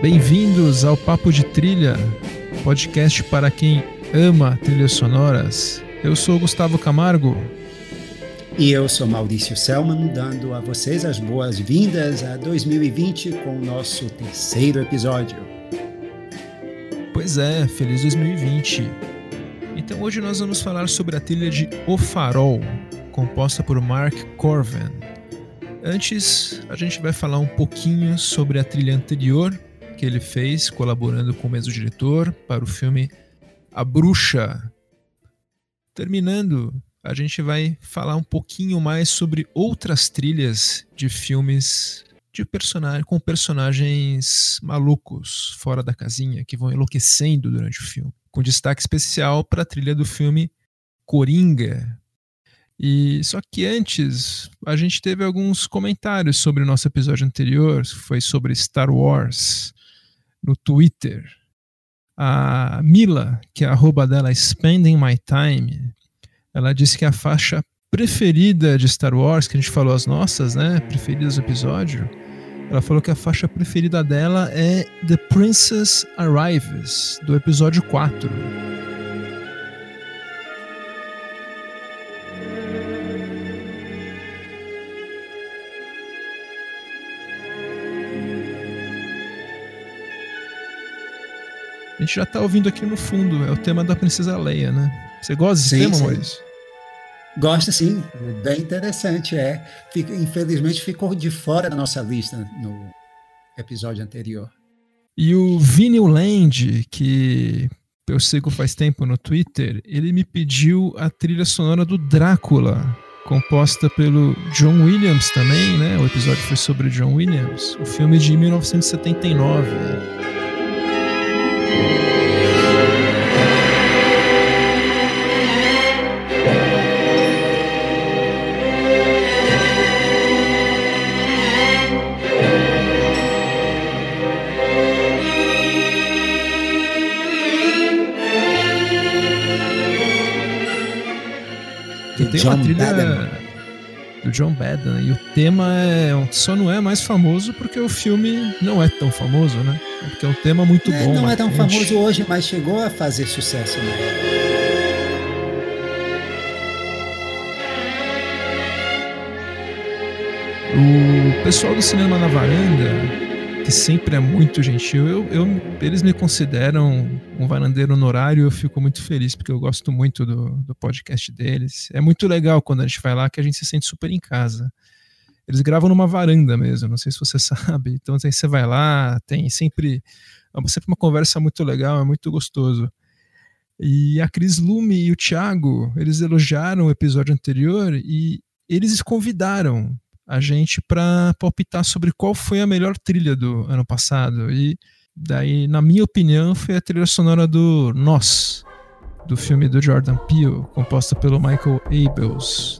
Bem-vindos ao Papo de Trilha, podcast para quem ama trilhas sonoras. Eu sou Gustavo Camargo. E eu sou Maurício Selman, dando a vocês as boas-vindas a 2020 com o nosso terceiro episódio. Pois é, feliz 2020. Então hoje nós vamos falar sobre a trilha de O Farol, composta por Mark Corven. Antes, a gente vai falar um pouquinho sobre a trilha anterior que ele fez, colaborando com o mesmo diretor, para o filme A Bruxa. Terminando, a gente vai falar um pouquinho mais sobre outras trilhas de filmes de personagem, com personagens malucos, fora da casinha, que vão enlouquecendo durante o filme. Com destaque especial para a trilha do filme Coringa. E só que antes, a gente teve alguns comentários sobre o nosso episódio anterior, foi sobre Star Wars no Twitter. A Mila, que é a arroba dela Spending My Time, ela disse que a faixa preferida de Star Wars, que a gente falou as nossas, né, preferidas do episódio, ela falou que a faixa preferida dela é The Princess Arrives, do episódio 4. A gente já tá ouvindo aqui no fundo, é o tema da Princesa Leia, né? Você gosta desse sim, tema, sim. Maurício? Gosto sim, bem interessante, é. Fica, infelizmente ficou de fora da nossa lista no episódio anterior. E o Vinyl Land, que eu sigo faz tempo no Twitter, ele me pediu a trilha sonora do Drácula, composta pelo John Williams também, né? O episódio foi sobre John Williams, o filme de 1979. Tem John uma trilha do John Badham e o tema é, só não é mais famoso porque o filme não é tão famoso, né? É porque é um tema muito é, bom. Não é tão famoso hoje, mas chegou a fazer sucesso né? O pessoal do Cinema na Varanda que sempre é muito gentil. Eu, eu, eles me consideram um varandeiro honorário eu fico muito feliz, porque eu gosto muito do, do podcast deles. É muito legal quando a gente vai lá que a gente se sente super em casa. Eles gravam numa varanda mesmo, não sei se você sabe. Então aí você vai lá, tem sempre, é sempre uma conversa muito legal, é muito gostoso. E a Cris Lume e o Thiago, eles elogiaram o episódio anterior e eles convidaram a gente para palpitar sobre qual foi a melhor trilha do ano passado. E daí, na minha opinião, foi a trilha sonora do Nós, do filme do Jordan Peele, composta pelo Michael Abels.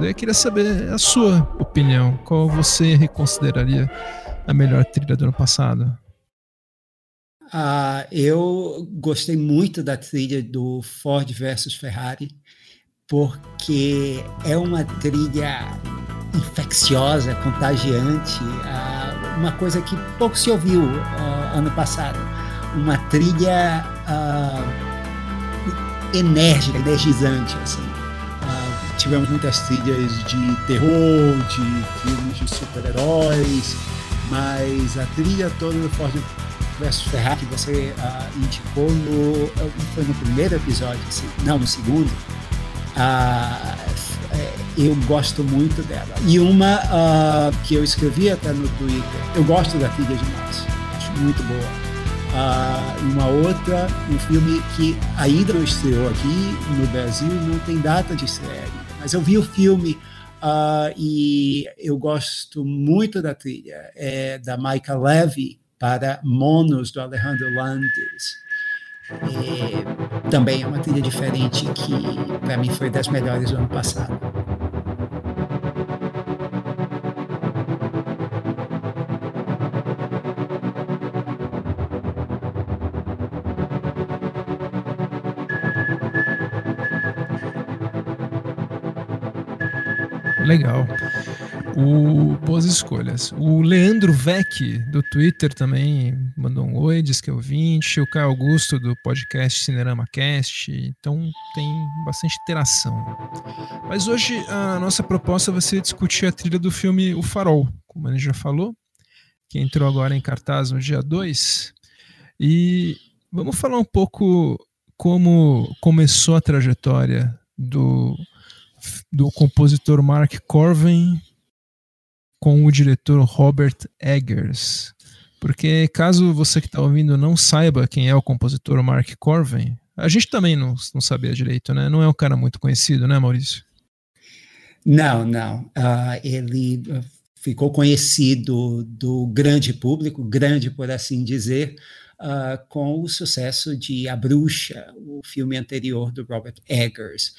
Eu queria saber a sua opinião. Qual você reconsideraria a melhor trilha do ano passado? Ah, eu gostei muito da trilha do Ford versus Ferrari, porque é uma trilha infecciosa, contagiante, ah, uma coisa que pouco se ouviu ah, ano passado. Uma trilha ah, enérgica, energizante, assim tivemos muitas trilhas de terror, de filmes de super-heróis, mas a trilha toda do Ford vs Ferrari que você uh, indicou no, foi no primeiro episódio, assim, não, no segundo, uh, eu gosto muito dela. E uma uh, que eu escrevi até no Twitter, eu gosto da trilha demais, acho muito boa. Uh, uma outra, um filme que ainda não estreou aqui no Brasil, não tem data de estreia mas eu vi o filme uh, e eu gosto muito da trilha, é da Michael Levy para Monos, do Alejandro Landes. Também é uma trilha diferente que, para mim, foi das melhores do ano passado. Legal. O, boas escolhas. O Leandro Vec, do Twitter, também mandou um oi, diz que é ouvinte. O Caio Augusto, do podcast Cinerama Cast. Então tem bastante interação. Mas hoje a nossa proposta vai ser discutir a trilha do filme O Farol, como a gente já falou, que entrou agora em cartaz no dia 2. E vamos falar um pouco como começou a trajetória do, do compositor Mark Corvin com o diretor Robert Eggers. Porque caso você que está ouvindo não saiba quem é o compositor Mark Corvin, a gente também não, não sabia direito, né? Não é um cara muito conhecido, né, Maurício? Não, não. Uh, ele ficou conhecido do grande público, grande por assim dizer, uh, com o sucesso de A Bruxa, o filme anterior do Robert Eggers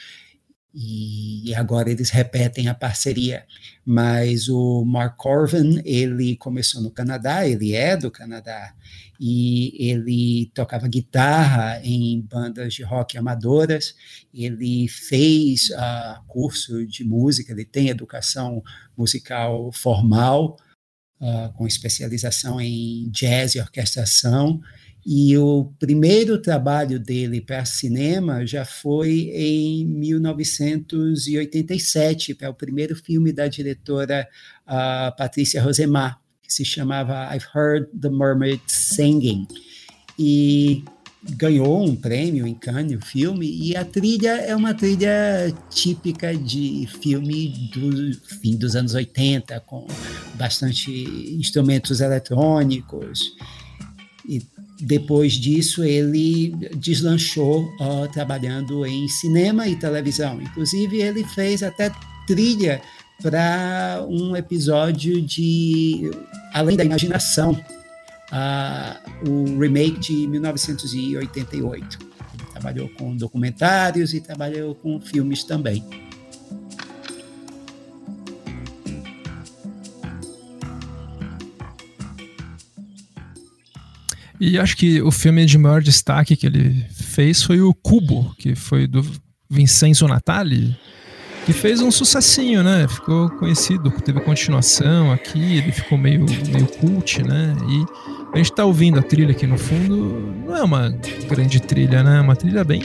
e agora eles repetem a parceria. Mas o Mark Corvin, ele começou no Canadá, ele é do Canadá, e ele tocava guitarra em bandas de rock amadoras, ele fez uh, curso de música, ele tem educação musical formal, uh, com especialização em jazz e orquestração, e o primeiro trabalho dele para cinema já foi em 1987, para o primeiro filme da diretora uh, Patrícia Rosemar, que se chamava I've Heard the Mermaid Singing. E ganhou um prêmio em Cannes, o filme, e a trilha é uma trilha típica de filme do fim dos anos 80, com bastante instrumentos eletrônicos. E depois disso, ele deslanchou uh, trabalhando em cinema e televisão. Inclusive, ele fez até trilha para um episódio de Além da Imaginação, uh, o remake de 1988. Ele trabalhou com documentários e trabalhou com filmes também. E acho que o filme de maior destaque que ele fez foi o Cubo, que foi do Vincenzo Natali, que fez um sucessinho, né? Ficou conhecido, teve continuação aqui, ele ficou meio, meio cult, né? E a gente tá ouvindo a trilha aqui no fundo, não é uma grande trilha, né? É uma trilha bem,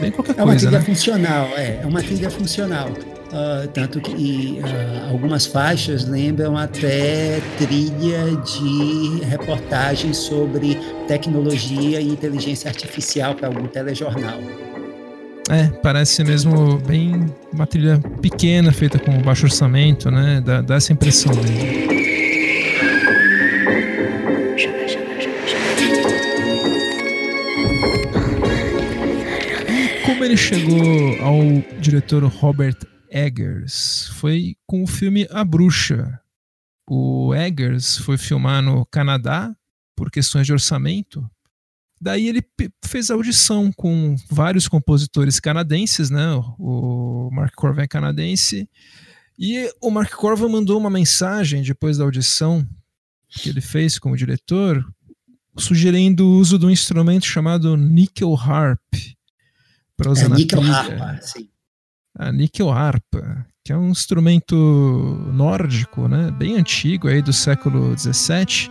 bem qualquer coisa, É uma trilha né? funcional, é, é uma trilha funcional. Uh, tanto que uh, algumas faixas lembram até trilha de reportagens sobre tecnologia e inteligência artificial para algum telejornal. É, parece mesmo bem uma trilha pequena, feita com baixo orçamento, né? Dá, dá essa impressão mesmo. Como ele chegou ao diretor Robert Eggers foi com o filme A Bruxa. O Eggers foi filmar no Canadá por questões de orçamento. Daí ele fez audição com vários compositores canadenses, né? O Mark Corvin é canadense. E o Mark Corvin mandou uma mensagem depois da audição que ele fez como diretor, sugerindo o uso de um instrumento chamado nickel harp para usar é, na nickel harp, sim a nickel harpa, que é um instrumento nórdico, né, bem antigo aí do século 17.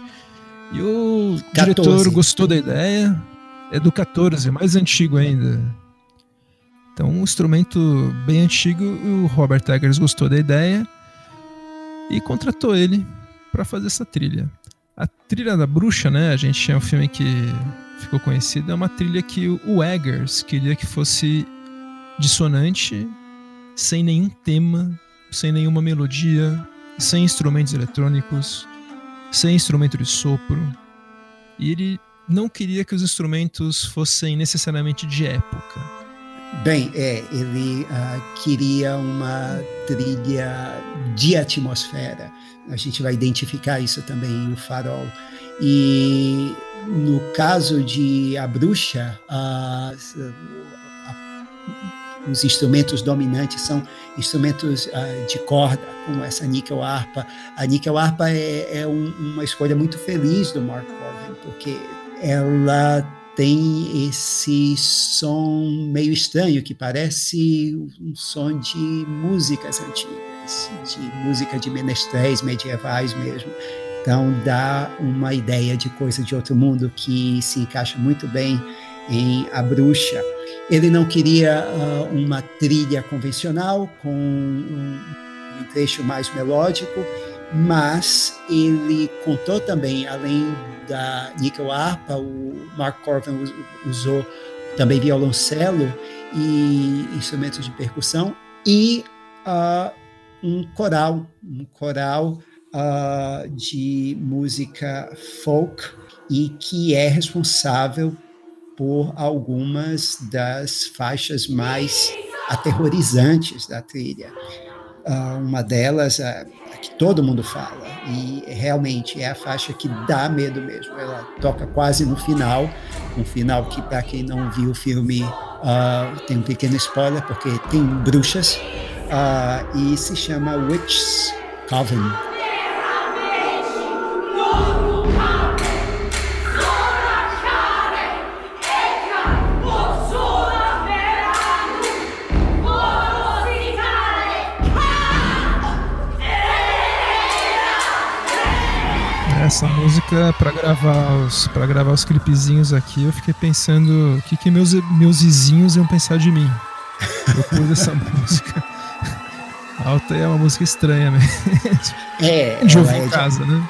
E o 14. diretor gostou da ideia, é do 14, mais antigo ainda. Então, um instrumento bem antigo, o Robert Eggers gostou da ideia e contratou ele para fazer essa trilha. A trilha da bruxa, né? A gente tinha um filme que ficou conhecido, é uma trilha que o Eggers queria que fosse dissonante sem nenhum tema, sem nenhuma melodia, sem instrumentos eletrônicos, sem instrumento de sopro. E ele não queria que os instrumentos fossem necessariamente de época. Bem, é, ele uh, queria uma trilha de atmosfera. A gente vai identificar isso também em O Farol. E no caso de A Bruxa, uh, os instrumentos dominantes são instrumentos uh, de corda, como essa níquel harpa. A níquel harpa é, é um, uma escolha muito feliz do Mark Corbin, porque ela tem esse som meio estranho que parece um som de músicas antigas. de música de menestréis medievais mesmo. Então dá uma ideia de coisa de outro mundo que se encaixa muito bem em A Bruxa. Ele não queria uh, uma trilha convencional com um, trecho mais melódico, mas ele contou também, além da nickel harpa, o Mark Corvin usou também violoncelo e instrumentos de percussão e uh, um coral, um coral uh, de música folk e que é responsável por algumas das faixas mais aterrorizantes da trilha. Uh, uma delas, uh, que todo mundo fala, e realmente é a faixa que dá medo mesmo. Ela toca quase no final, um final que, para quem não viu o filme, uh, tem um pequeno spoiler, porque tem bruxas, e se chama Witch's Coven. Essa música para gravar os para gravar os clipezinhos aqui, eu fiquei pensando o que que meus meus vizinhos iam pensar de mim. Depois dessa música. Alta é uma música estranha mesmo. É, de ouvir é em casa, de... né?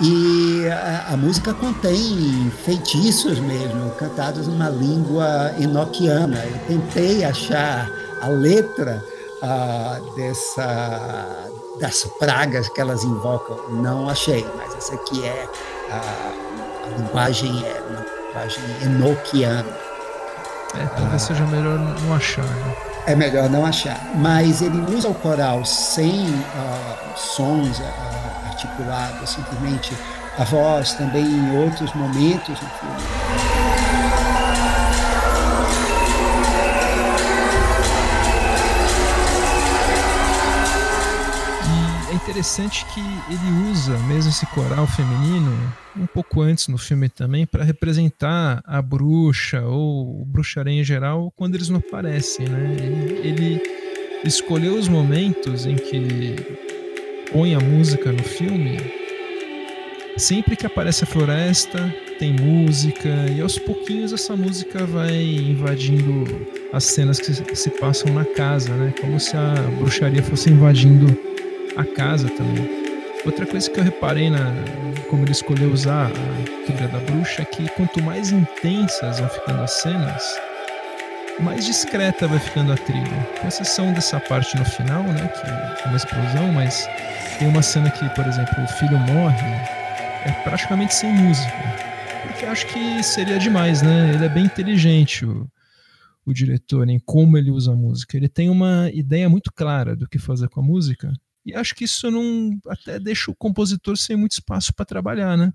E a, a, música contém feitiços mesmo, cantados numa língua enoquiana. Eu tentei achar a letra uh, dessa das pragas que elas invocam, não achei, mas essa aqui é a, a linguagem é uma linguagem enoquiana. É, talvez ah, seja melhor não achar. Né? É melhor não achar. Mas ele usa o coral sem uh, sons uh, articulados, simplesmente a voz também em outros momentos no filme. Interessante que ele usa mesmo esse coral feminino um pouco antes no filme também para representar a bruxa ou bruxaria em geral quando eles não aparecem, né? Ele, ele escolheu os momentos em que põe a música no filme. Sempre que aparece a floresta, tem música, e aos pouquinhos essa música vai invadindo as cenas que se passam na casa, né? Como se a bruxaria fosse invadindo a casa também. Outra coisa que eu reparei na como ele escolheu usar a trilha da bruxa é que quanto mais intensas vão ficando as cenas, mais discreta vai ficando a trilha. Com exceção dessa parte no final, né, que é uma explosão, mas tem uma cena que, por exemplo, o filho morre, é praticamente sem música. Porque acho que seria demais, né? Ele é bem inteligente, o, o diretor, em como ele usa a música. Ele tem uma ideia muito clara do que fazer com a música e acho que isso não até deixa o compositor sem muito espaço para trabalhar, né?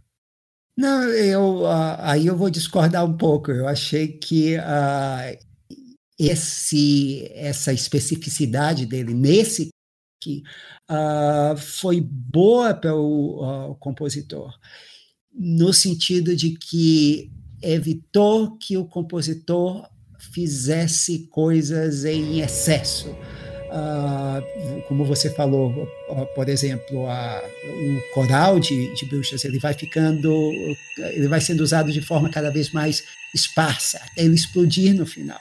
Não, eu uh, aí eu vou discordar um pouco. Eu achei que uh, esse essa especificidade dele nesse que uh, foi boa para o compositor, no sentido de que evitou que o compositor fizesse coisas em excesso. Uh, como você falou, uh, por exemplo, a, o coral de, de bruxas ele vai ficando, ele vai sendo usado de forma cada vez mais esparsa, até ele explodir no final.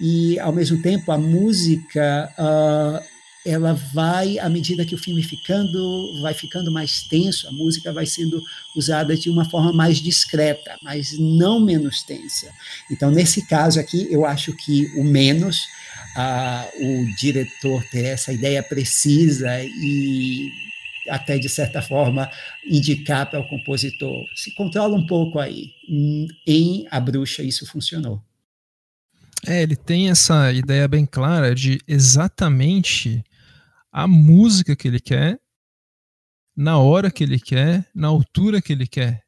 E ao mesmo tempo a música uh, ela vai à medida que o filme ficando vai ficando mais tenso, a música vai sendo usada de uma forma mais discreta, mas não menos tensa. Então nesse caso aqui eu acho que o menos a, o diretor ter essa ideia precisa e até de certa forma indicar para o compositor. Se controla um pouco aí. Em a bruxa isso funcionou. É ele tem essa ideia bem clara de exatamente a música que ele quer na hora que ele quer na altura que ele quer.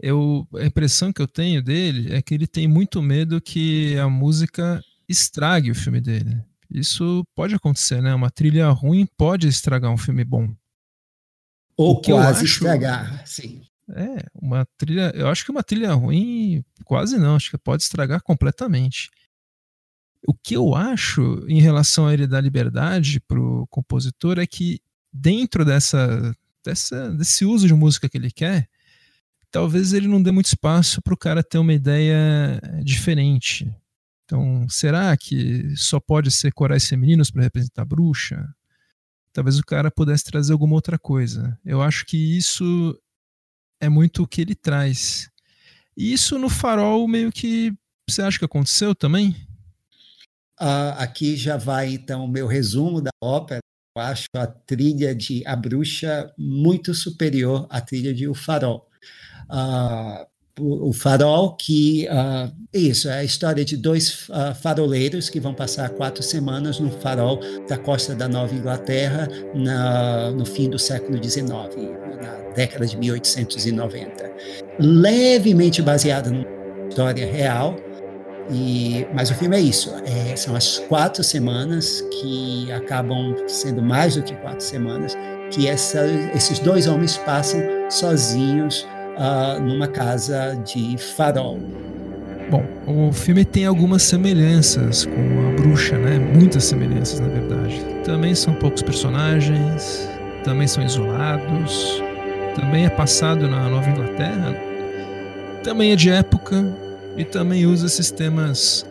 Eu a impressão que eu tenho dele é que ele tem muito medo que a música estrague o filme dele. Isso pode acontecer, né? Uma trilha ruim pode estragar um filme bom. Ou quase acho, estragar, sim. É, uma trilha. Eu acho que uma trilha ruim, quase não, acho que pode estragar completamente. O que eu acho em relação a ele dar liberdade para o compositor é que dentro dessa, dessa, desse uso de música que ele quer, talvez ele não dê muito espaço para o cara ter uma ideia diferente. Então, será que só pode ser corais femininos para representar a bruxa? Talvez o cara pudesse trazer alguma outra coisa. Eu acho que isso é muito o que ele traz. E isso no farol meio que você acha que aconteceu também? Uh, aqui já vai então o meu resumo da ópera. Eu acho a trilha de A Bruxa muito superior à trilha de O Farol. Uh, o farol que uh, isso é a história de dois uh, faroleiros que vão passar quatro semanas no farol da costa da Nova Inglaterra na, no fim do século XIX, na década de 1890, levemente baseada numa história real. E, mas o filme é isso, é, são as quatro semanas que acabam sendo mais do que quatro semanas que essa, esses dois homens passam sozinhos uh, numa casa de farol. Bom, o filme tem algumas semelhanças com a bruxa, né? Muitas semelhanças, na verdade. Também são poucos personagens, também são isolados, também é passado na Nova Inglaterra, também é de época e também usa sistemas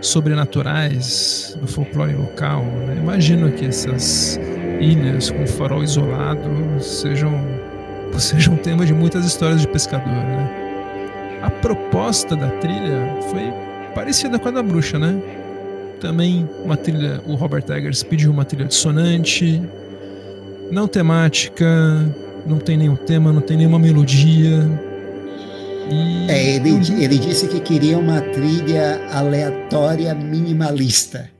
sobrenaturais do folclore local. Né? Imagino que essas ilhas com farol isolado sejam seja um tema de muitas histórias de pescador, né? A proposta da trilha foi parecida com a da bruxa, né? Também uma trilha, o Robert Eggers pediu uma trilha dissonante, não temática, não tem nenhum tema, não tem nenhuma melodia. E... É, ele, ele disse que queria uma trilha aleatória minimalista.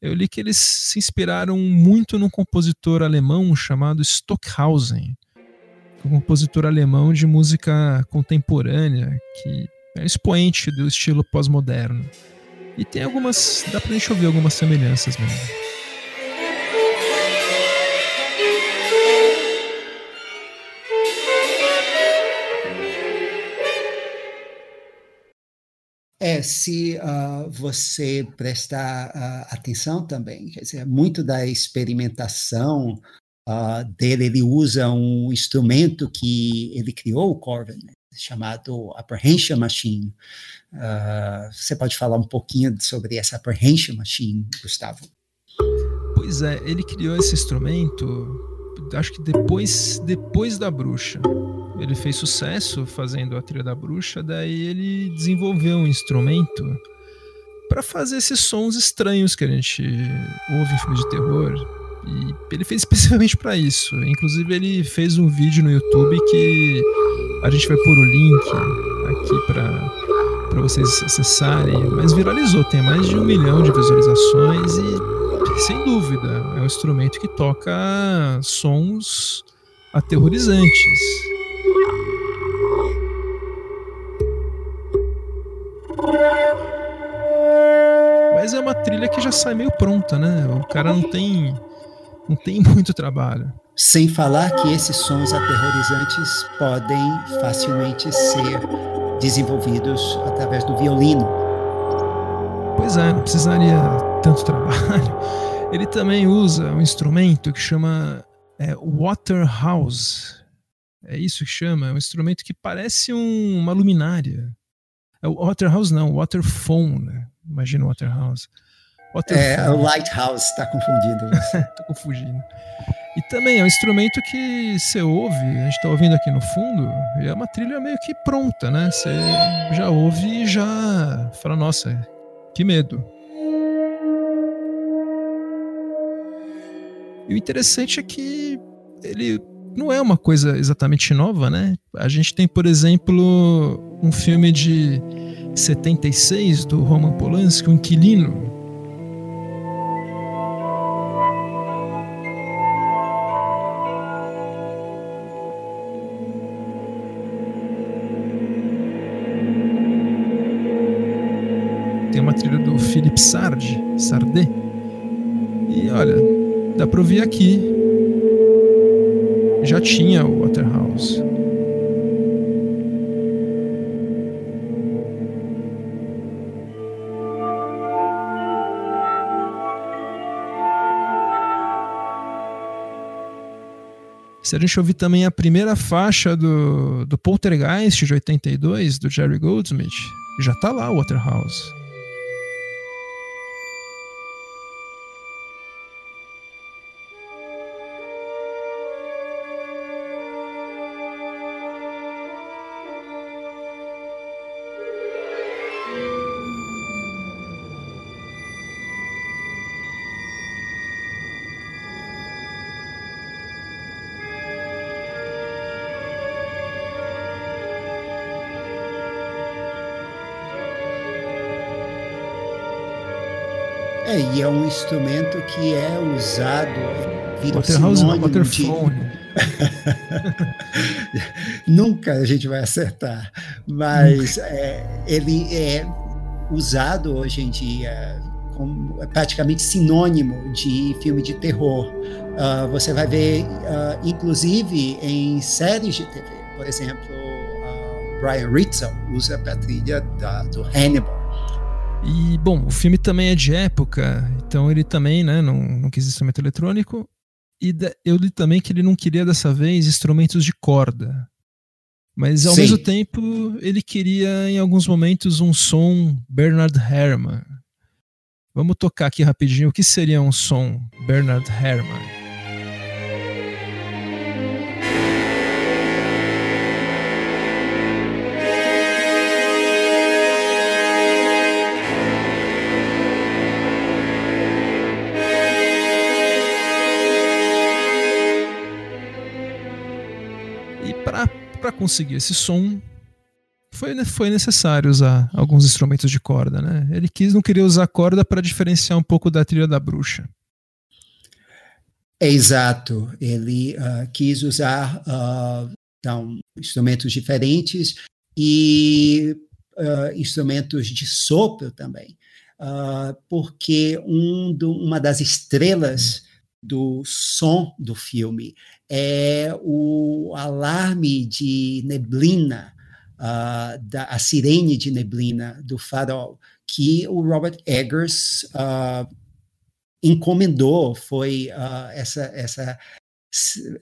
Eu li que eles se inspiraram muito num compositor alemão chamado Stockhausen, compositor alemão de música contemporânea, que é expoente do estilo pós-moderno. E tem algumas. dá pra gente ouvir algumas semelhanças mesmo. É, se uh, você prestar uh, atenção também, quer dizer, muito da experimentação uh, dele, ele usa um instrumento que ele criou, o Corvin, né, chamado Apprehension Machine. Uh, você pode falar um pouquinho sobre essa Apprehension Machine, Gustavo? Pois é, ele criou esse instrumento, acho que depois, depois da Bruxa. Ele fez sucesso fazendo a trilha da Bruxa, daí ele desenvolveu um instrumento para fazer esses sons estranhos que a gente ouve em filmes de terror e ele fez especificamente para isso. Inclusive, ele fez um vídeo no YouTube que a gente vai pôr o link aqui para vocês acessarem. Mas viralizou, tem mais de um milhão de visualizações e, sem dúvida, é um instrumento que toca sons aterrorizantes. Mas é uma trilha que já sai meio pronta, né? O cara não tem não tem muito trabalho. Sem falar que esses sons aterrorizantes podem facilmente ser desenvolvidos através do violino. Pois é, não precisaria tanto trabalho. Ele também usa um instrumento que chama é, Waterhouse. É isso que chama, é um instrumento que parece um, uma luminária. É o Waterhouse não, Waterphone, né? imagina o Waterhouse. É, o Lighthouse, está confundido. Tô confundindo. E também é um instrumento que você ouve, a gente está ouvindo aqui no fundo, e é uma trilha meio que pronta, né? Você já ouve e já fala, nossa, que medo. E o interessante é que ele não é uma coisa exatamente nova, né? A gente tem, por exemplo, um filme de 76 do Roman Polanski, O Inquilino, Philippe Sardi, Sardé. E olha, dá para ouvir aqui. Já tinha o Waterhouse. Se a gente ouvir também a primeira faixa do, do Poltergeist de 82, do Jerry Goldsmith, já tá lá o Waterhouse. É, é um instrumento que é usado, vira sinônimo de... Nunca a gente vai acertar, mas é, ele é usado hoje em dia como é praticamente sinônimo de filme de terror. Uh, você vai ver, uh, inclusive, em séries de TV. Por exemplo, uh, Brian Rizzo usa a trilha da, do Hannibal. E, bom, o filme também é de época, então ele também, né, não, não quis instrumento eletrônico. E eu li também que ele não queria dessa vez instrumentos de corda. Mas ao Sim. mesmo tempo, ele queria em alguns momentos um som Bernard Herrmann. Vamos tocar aqui rapidinho o que seria um som Bernard Herrmann. Para conseguir esse som, foi, foi necessário usar alguns instrumentos de corda, né? Ele quis, não queria usar corda para diferenciar um pouco da trilha da bruxa. É exato. Ele uh, quis usar uh, então, instrumentos diferentes e uh, instrumentos de sopro também, porque um do, uma das estrelas do som do filme é o alarme de neblina, uh, da, a sirene de neblina do farol, que o Robert Eggers uh, encomendou, foi uh, essa, essa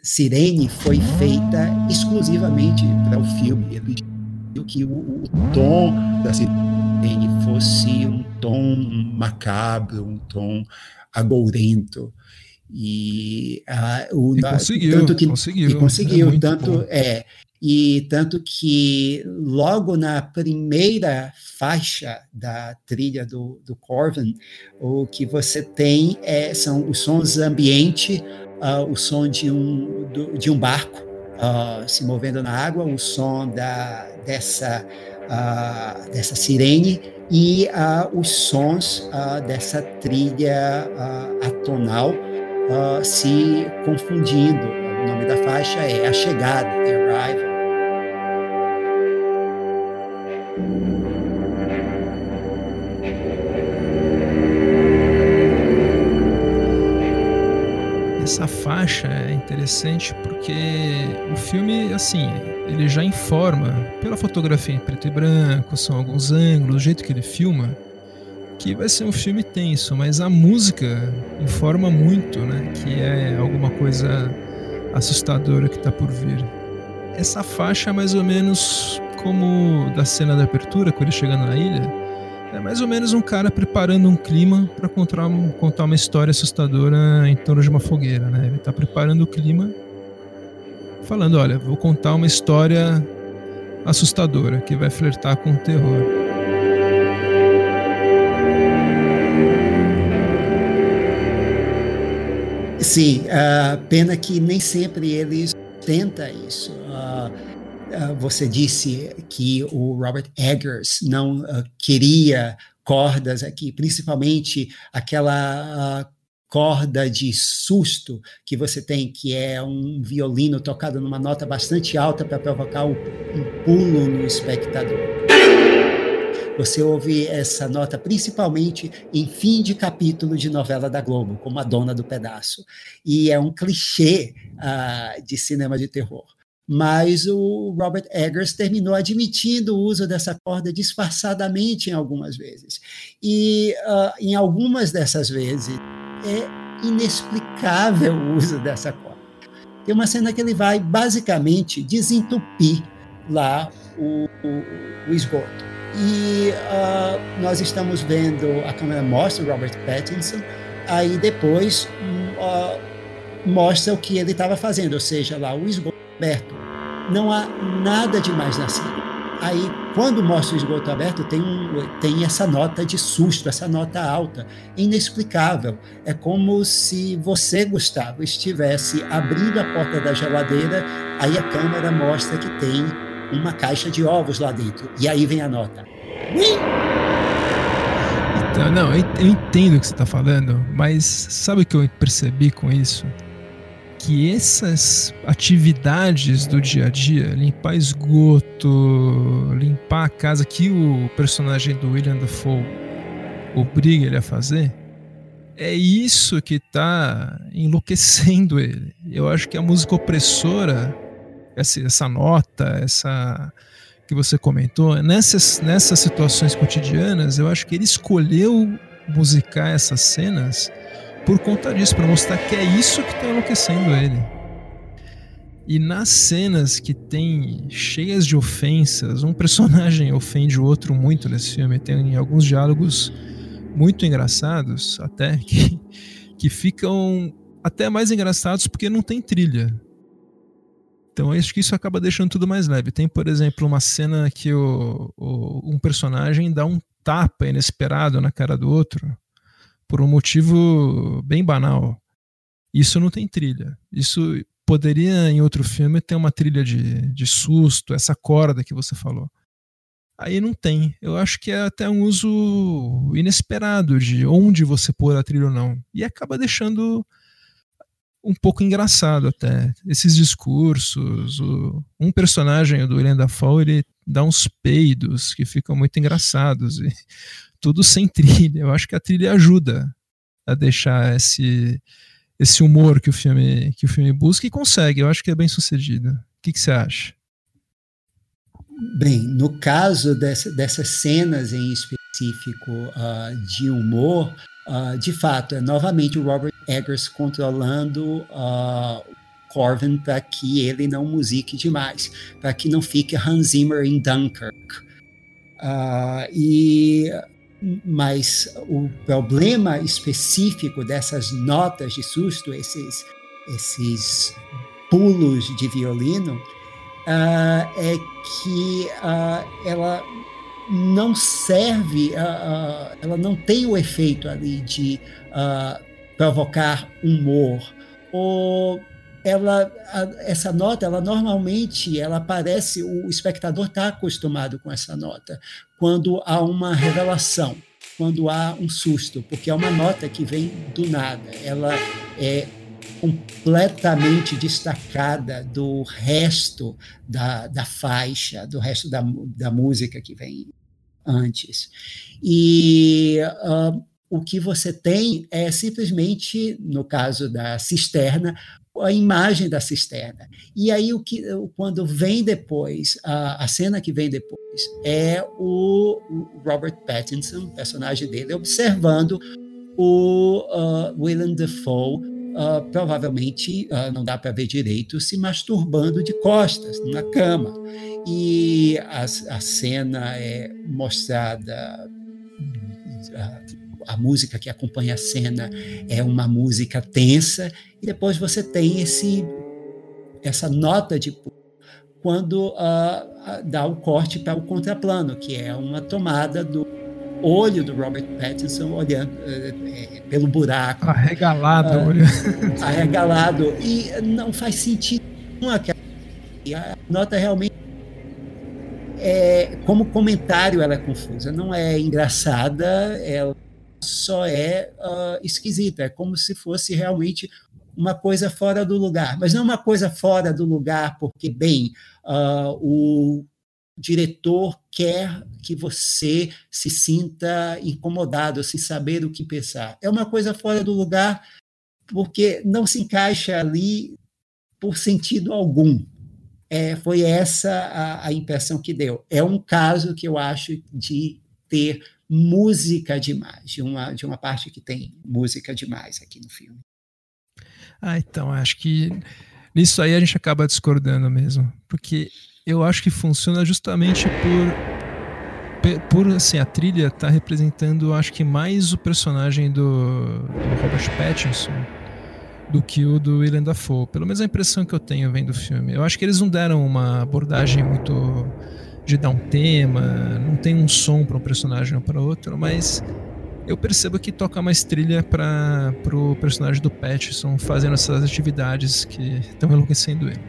sirene foi feita exclusivamente para o filme. Ele pediu que o, o tom da sirene fosse um tom macabro, um tom agourento. E, uh, o, e conseguiu, tanto que, conseguiu. E conseguiu, é tanto bom. é. E tanto que logo na primeira faixa da trilha do, do Corvin, o que você tem é, são os sons ambiente, uh, o som de um, do, de um barco uh, se movendo na água, o som da, dessa, uh, dessa sirene e os sons dessa trilha atonal uh, se confundindo. O nome da faixa é A Chegada, The Arrival. Essa faixa é interessante porque o filme, assim, ele já informa, pela fotografia em preto e branco, são alguns ângulos, o jeito que ele filma, que vai ser um filme tenso, mas a música informa muito, né? Que é alguma coisa assustadora que está por vir. Essa faixa é mais ou menos como da cena da abertura, quando ele chega na ilha. É mais ou menos um cara preparando um clima para contar, contar uma história assustadora em torno de uma fogueira, né? Ele está preparando o clima, falando: olha, vou contar uma história assustadora que vai flertar com o terror. Sim, uh, pena que nem sempre eles tenta isso. Uh, uh, você disse que o Robert Eggers não queria cordas aqui, principalmente aquela corda de susto que você tem, que é um violino tocado numa nota bastante alta para provocar um pulo no espectador. Você ouve essa nota principalmente em fim de capítulo de novela da Globo, como a dona do pedaço. E é um clichê uh, de cinema de terror. Mas o Robert Eggers terminou admitindo o uso dessa corda disfarçadamente em algumas vezes. E uh, em algumas dessas vezes é inexplicável o uso dessa corda Tem uma cena que ele vai basicamente desentupir lá o, o, o esgoto. E uh, nós estamos vendo, a câmera mostra o Robert Pattinson, aí depois uh, mostra o que ele estava fazendo, ou seja, lá o esgoto aberto. Não há nada demais na cena. Aí, quando mostra o esgoto aberto, tem, tem essa nota de susto, essa nota alta, inexplicável. É como se você, Gustavo, estivesse abrindo a porta da geladeira, aí a câmera mostra que tem uma caixa de ovos lá dentro. E aí vem a nota. Então, não, eu entendo o que você está falando, mas sabe o que eu percebi com isso? que essas atividades do dia a dia, limpar esgoto, limpar a casa que o personagem do William Dafoe obriga ele a fazer, é isso que está enlouquecendo ele. Eu acho que a música opressora, essa, essa nota, essa que você comentou, nessas, nessas situações cotidianas, eu acho que ele escolheu musicar essas cenas por conta disso, para mostrar que é isso que está enlouquecendo ele. E nas cenas que tem cheias de ofensas, um personagem ofende o outro muito nesse filme. Tem alguns diálogos muito engraçados, até, que, que ficam até mais engraçados porque não tem trilha. Então acho que isso acaba deixando tudo mais leve. Tem, por exemplo, uma cena que o, o, um personagem dá um tapa inesperado na cara do outro por um motivo bem banal. Isso não tem trilha. Isso poderia, em outro filme, ter uma trilha de, de susto, essa corda que você falou. Aí não tem. Eu acho que é até um uso inesperado de onde você pôr a trilha ou não. E acaba deixando um pouco engraçado até. Esses discursos. O, um personagem do William Dafoe, ele dá uns peidos que ficam muito engraçados. E tudo sem trilha. Eu acho que a trilha ajuda a deixar esse esse humor que o filme que o filme busca e consegue. Eu acho que é bem sucedido. O que, que você acha? Bem, no caso dessa, dessas cenas em específico uh, de humor, uh, de fato, é novamente o Robert Eggers controlando uh, Corvin para que ele não musique demais, para que não fique Hans Zimmer em Dunkirk. Uh, e mas o problema específico dessas notas de susto, esses, esses pulos de violino, uh, é que ela não serve, ela não tem o efeito ali de provocar humor. Ou ela, essa nota, ela normalmente, ela aparece, o espectador está acostumado com essa nota, quando há uma revelação, quando há um susto, porque é uma nota que vem do nada, ela é completamente destacada do resto da, da faixa, do resto da, da música que vem antes. E uh, o que você tem é simplesmente, no caso da cisterna, a imagem da cisterna. E aí o que quando vem depois, a, a cena que vem depois é o Robert Pattinson, personagem dele, observando o uh, Willem Dafoe, uh, provavelmente uh, não dá para ver direito, se masturbando de costas na cama. E a, a cena é mostrada a música que acompanha a cena é uma música tensa, e depois você tem esse essa nota de quando uh, dá o corte para o contraplano, que é uma tomada do olho do Robert Pattinson olhando uh, pelo buraco. Arregalado, olhando. Arregalado. E não faz sentido a nota realmente é, como comentário ela é confusa, não é engraçada, ela só é uh, esquisita, é como se fosse realmente uma coisa fora do lugar, mas não uma coisa fora do lugar porque, bem, uh, o diretor quer que você se sinta incomodado, sem saber o que pensar. É uma coisa fora do lugar porque não se encaixa ali por sentido algum. É, foi essa a, a impressão que deu. É um caso que eu acho de ter música demais, de uma, de uma parte que tem música demais aqui no filme. Ah, então, acho que Nisso aí a gente acaba discordando mesmo. Porque eu acho que funciona justamente por. Por assim, a trilha tá representando, acho que mais o personagem do, do Robert Pattinson do que o do Willem Dafoe. Pelo menos a impressão que eu tenho vendo o filme. Eu acho que eles não deram uma abordagem muito de dar um tema, não tem um som para um personagem ou para outro, mas eu percebo que toca mais trilha para o personagem do Pattinson fazendo essas atividades que estão enlouquecendo ele.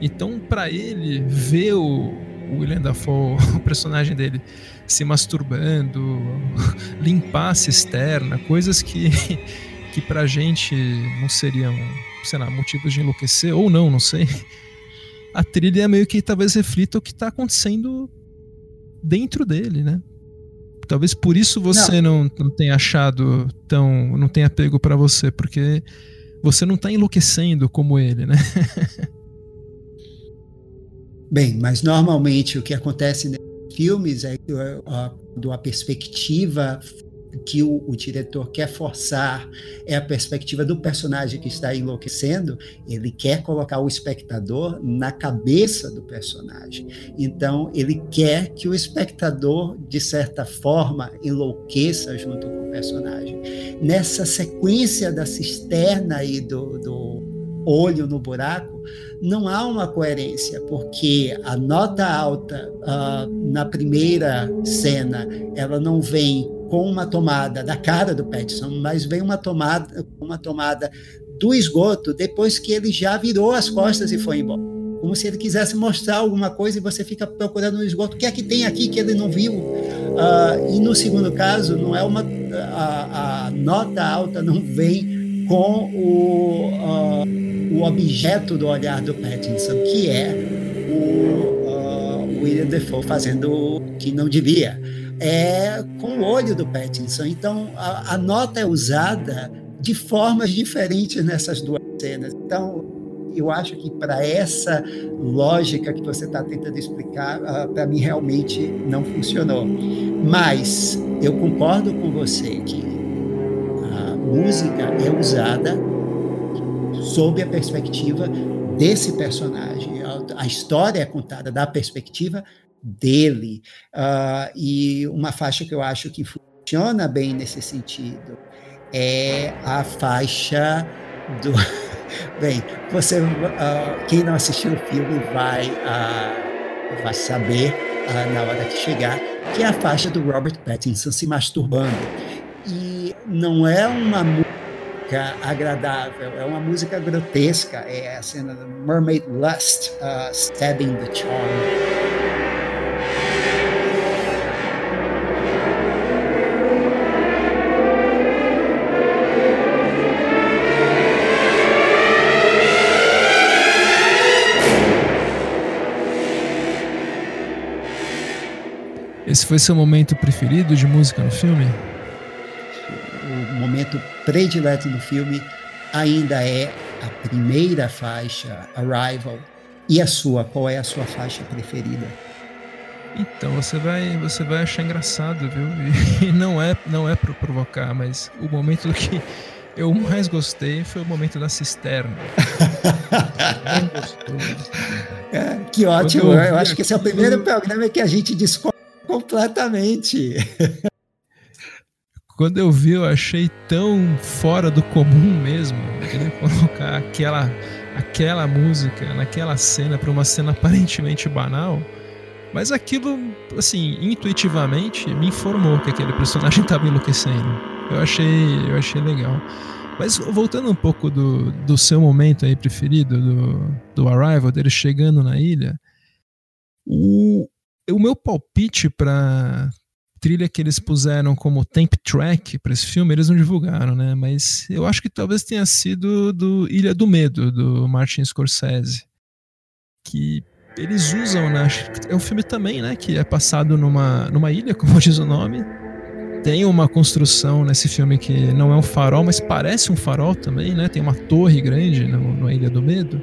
Então, para ele, ver o, o William Dafoe, o personagem dele, se masturbando, limpar a cisterna, coisas que, que pra gente não seriam, sei lá, motivos de enlouquecer, ou não, não sei. A trilha meio que talvez reflita o que está acontecendo dentro dele, né? Talvez por isso você não, não, não tenha achado tão. não tenha pego para você, porque você não tá enlouquecendo como ele, né? Bem, mas normalmente o que acontece nesses filmes é que a, perspectiva que o, o, diretor quer forçar é a perspectiva do personagem que está enlouquecendo, ele quer colocar o espectador na cabeça do personagem. Então, ele quer que o espectador, de certa forma, enlouqueça junto com o personagem. Nessa sequência da cisterna e do, do olho no buraco, não há uma coerência, porque a nota alta uh, na primeira cena ela não vem com uma tomada da cara do Petson, mas vem uma tomada, uma tomada do esgoto depois que ele já virou as costas e foi embora. Como se ele quisesse mostrar alguma coisa e você fica procurando no esgoto. O que é que tem aqui que ele não viu? Uh, e no segundo caso, não é uma a, a nota alta não vem com o, uh, o objeto do olhar do Pattinson, que é o uh, William Defoe fazendo o que não devia é com o olho do Pattinson. Então, a, a nota é usada de formas diferentes nessas duas cenas. Então, eu acho que para essa lógica que você está tentando explicar, uh, para mim realmente não funcionou. Mas eu concordo com você que música é usada sob a perspectiva desse personagem. A história é contada da perspectiva dele. Uh, e uma faixa que eu acho que funciona bem nesse sentido é a faixa do. Bem, você, uh, quem não assistiu o filme vai, uh, vai saber na hora que chegar que é a faixa do Robert Pattinson se masturbando. Não é uma música agradável, é uma música grotesca. É a cena do Mermaid Lust, Stabbing the Charm. Esse foi seu momento preferido de música no filme? Predileto do filme ainda é a primeira faixa, Arrival. E a sua? Qual é a sua faixa preferida? Então você vai, você vai achar engraçado, viu? E não é, não é para provocar, mas o momento que eu mais gostei foi o momento da cisterna. é, que ótimo! Eu, eu acho que esse é o primeiro programa que a gente discorda Completamente. Quando eu vi, eu achei tão fora do comum mesmo. Ele colocar aquela, aquela música naquela cena para uma cena aparentemente banal. Mas aquilo, assim, intuitivamente me informou que aquele personagem estava enlouquecendo. Eu achei, eu achei legal. Mas voltando um pouco do, do seu momento aí preferido, do, do Arrival, dele chegando na ilha, o, o meu palpite para trilha que eles puseram como temp track para esse filme, eles não divulgaram, né? Mas eu acho que talvez tenha sido do Ilha do Medo, do Martin Scorsese. Que eles usam, né? É um filme também, né? Que é passado numa, numa ilha, como diz o nome. Tem uma construção nesse filme que não é um farol, mas parece um farol também, né? Tem uma torre grande no, na Ilha do Medo.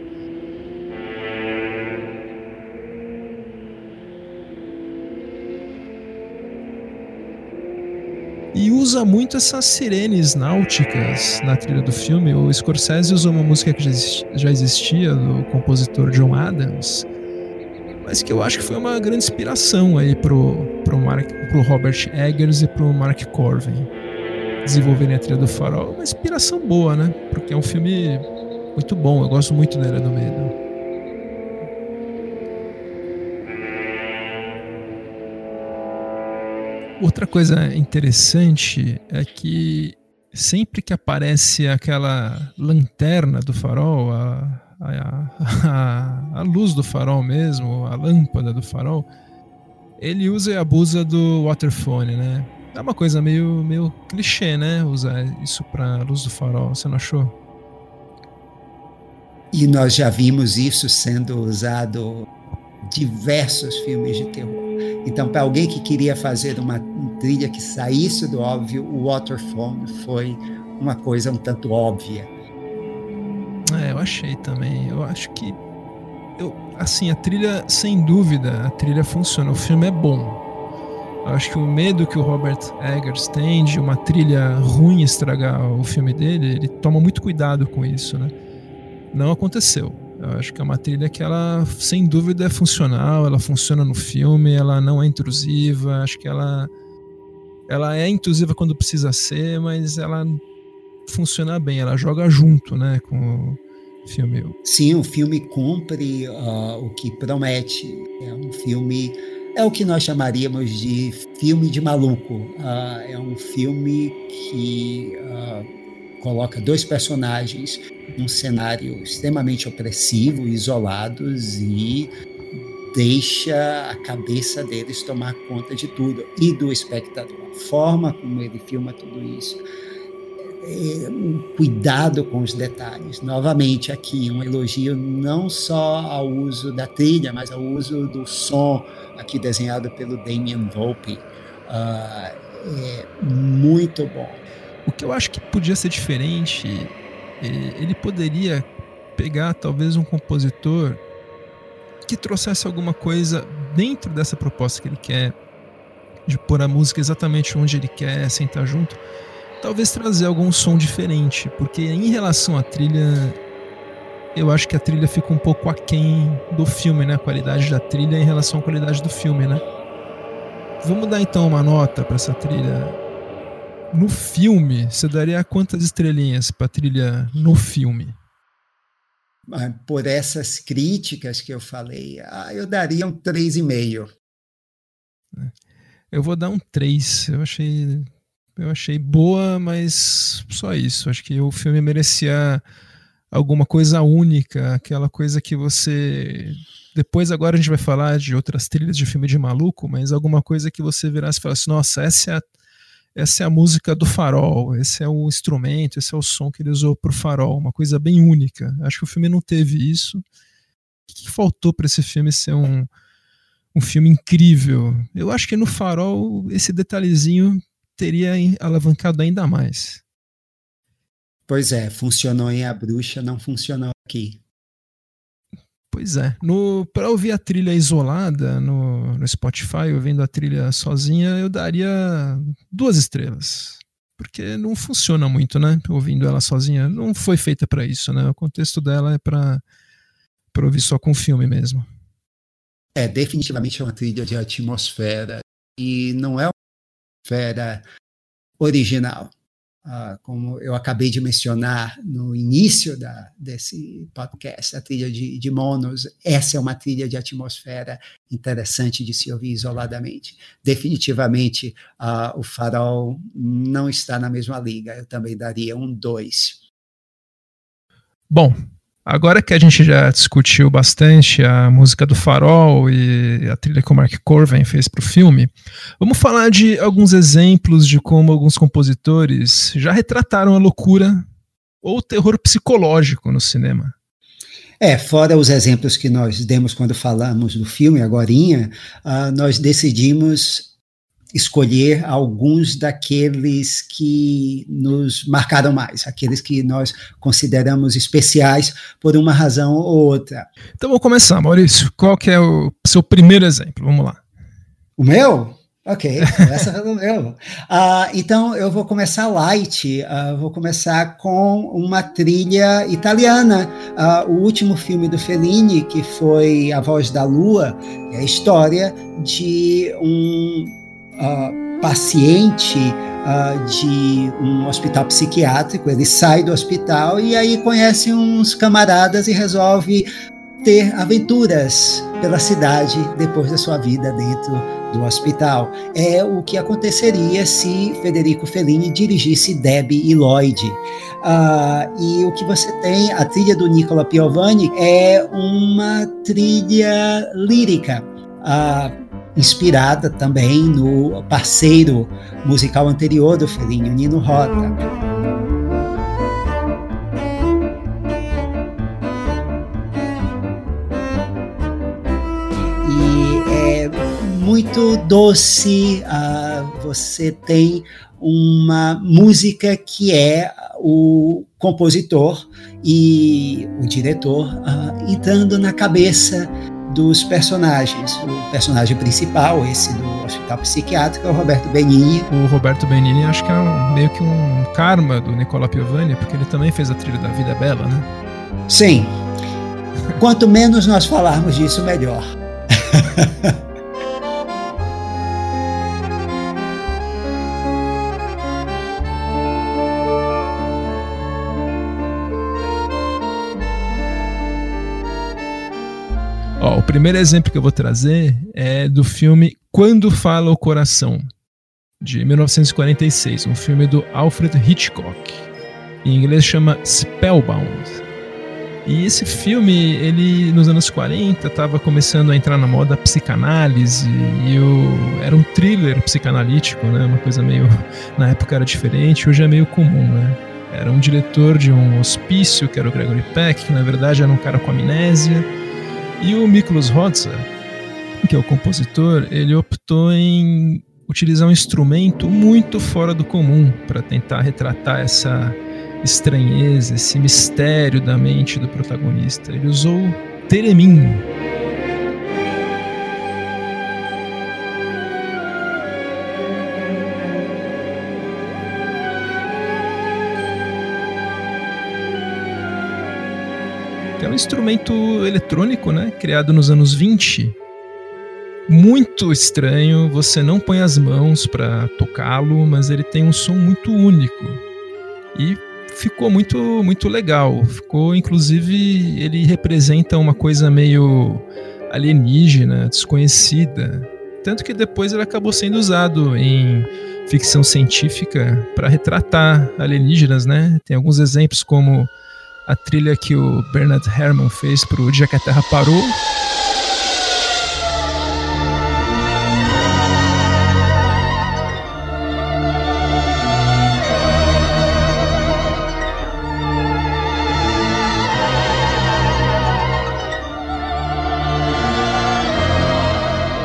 Usa muito essas sirenes náuticas na trilha do filme. O Scorsese usou uma música que já existia do compositor John Adams, mas que eu acho que foi uma grande inspiração aí pro, pro, Mark, pro Robert Eggers e pro Mark Corvin desenvolverem a trilha do Farol. Uma inspiração boa, né? Porque é um filme muito bom, eu gosto muito dele do Medo. Outra coisa interessante é que sempre que aparece aquela lanterna do farol, a, a, a, a, luz do farol mesmo, a lâmpada do farol, ele usa e abusa do waterphone, né? É uma coisa meio, meio clichê, né? Usar isso para luz do farol, você não achou? E nós já vimos isso sendo usado diversos filmes de terror. Então, para alguém que queria fazer uma trilha que saísse do óbvio, o Waterfall foi uma coisa um tanto óbvia. É, eu achei também. Eu acho que eu, assim, a trilha, sem dúvida, a trilha funciona. O filme é bom. Eu acho que o medo que o Robert Eggers tem de uma trilha ruim estragar o filme dele, ele toma muito cuidado com isso, né? Não aconteceu. Eu acho que é uma trilha que ela, sem dúvida, é funcional, ela funciona no filme, ela não é intrusiva, acho que ela ela é intrusiva quando precisa ser, mas ela funciona bem, ela joga junto, né, com o filme. Sim, o filme cumpre uh, o que promete. É um filme é o que nós chamaríamos de filme de maluco. Uh, é um filme que uh, coloca dois personagens num cenário extremamente opressivo, isolados e deixa a cabeça deles tomar conta de tudo e do espectador. A forma como ele filma tudo isso, é um cuidado com os detalhes. Novamente, aqui, um elogio não só ao uso da trilha, mas ao uso do som, aqui desenhado pelo Damien Volpe. Uh, é muito bom. O que eu acho que podia ser diferente ele poderia pegar talvez um compositor que trouxesse alguma coisa dentro dessa proposta que ele quer, de pôr a música exatamente onde ele quer, sentar junto, talvez trazer algum som diferente, porque em relação à trilha, eu acho que a trilha fica um pouco aquém do filme, né? A qualidade da trilha em relação à qualidade do filme, né? Vamos dar então uma nota para essa trilha no filme, você daria quantas estrelinhas para trilha no filme? Por essas críticas que eu falei, ah, eu daria um 3,5. É. Eu vou dar um 3. Eu achei, eu achei boa, mas só isso. Acho que o filme merecia alguma coisa única, aquela coisa que você. Depois, agora a gente vai falar de outras trilhas de filme de maluco, mas alguma coisa que você virasse e falasse: nossa, essa é a essa é a música do farol, esse é o instrumento, esse é o som que ele usou para o farol, uma coisa bem única. Acho que o filme não teve isso. O que, faltou para esse filme ser um, um filme incrível? Eu acho que no farol esse detalhezinho teria alavancado ainda mais. Pois é, funcionou em A Bruxa, não funcionou aqui. Pois é. Para ouvir a trilha isolada no, no Spotify, ouvindo a trilha sozinha, eu daria duas estrelas. Porque não funciona muito, né? Ouvindo ela sozinha. Não foi feita para isso, né? O contexto dela é para ouvir só com filme mesmo. É, definitivamente é uma trilha de atmosfera. E não é uma atmosfera original. Uh, como eu acabei de mencionar no início da, desse podcast, a trilha de, de, monos, essa é uma trilha de atmosfera interessante de se ouvir isoladamente. Definitivamente, uh, o Farol não está na mesma liga, eu também daria um 2. Bom, Agora que a gente já discutiu bastante a música do Farol e a trilha que o Mark Corven fez para o filme, vamos falar de alguns exemplos de como alguns compositores já retrataram a loucura ou o terror psicológico no cinema. É, fora os exemplos que nós demos quando falamos do filme, agora, uh, nós decidimos escolher alguns daqueles que nos marcaram mais, aqueles que nós consideramos especiais por uma razão ou outra. Então vamos começar, Maurício. Qual que é o seu primeiro exemplo? Vamos lá. O meu? Ok, começa pelo meu. Uh, então eu vou começar light, uh, vou começar com uma trilha italiana. Uh, o último filme do Fellini, que foi A Voz da Lua, é a história de um paciente de um hospital psiquiátrico. Ele sai do hospital e aí conhece uns camaradas e resolve ter aventuras pela cidade depois da sua vida dentro do hospital. É o que aconteceria se Federico Fellini dirigisse Debbie e Lloyd. Uh, e o que você tem, a trilha do Nicola Piovani é uma trilha lírica. Uh, inspirada também no parceiro musical anterior do Fellini, o Nino Rota. muito doce. Uh, você tem uma música que é o compositor e o diretor uh, entrando na cabeça dos personagens. O personagem principal, esse do hospital psiquiátrico, é o Roberto Benigni. O Roberto Benigni acho que é um, meio que um karma do Nicola Piovani, porque ele também fez a trilha da Vida é Bela, né? Sim. Quanto menos nós falarmos disso, melhor. primeiro exemplo que eu vou trazer é do filme Quando Fala o Coração, de 1946, um filme do Alfred Hitchcock. Em inglês chama Spellbound. E esse filme, ele nos anos 40 estava começando a entrar na moda psicanálise e o, era um thriller psicanalítico, né? Uma coisa meio na época era diferente, hoje é meio comum, né? Era um diretor de um hospício, que era o Gregory Peck, que na verdade era um cara com amnésia e o Miklos Hodza, que é o compositor, ele optou em utilizar um instrumento muito fora do comum para tentar retratar essa estranheza, esse mistério da mente do protagonista. Ele usou Teremin, um instrumento eletrônico, né? Criado nos anos 20. Muito estranho, você não põe as mãos para tocá-lo, mas ele tem um som muito único. E ficou muito muito legal. Ficou inclusive ele representa uma coisa meio alienígena, desconhecida. Tanto que depois ele acabou sendo usado em ficção científica para retratar alienígenas, né? Tem alguns exemplos como a trilha que o Bernard Herrmann fez para o Dia que a Terra Parou.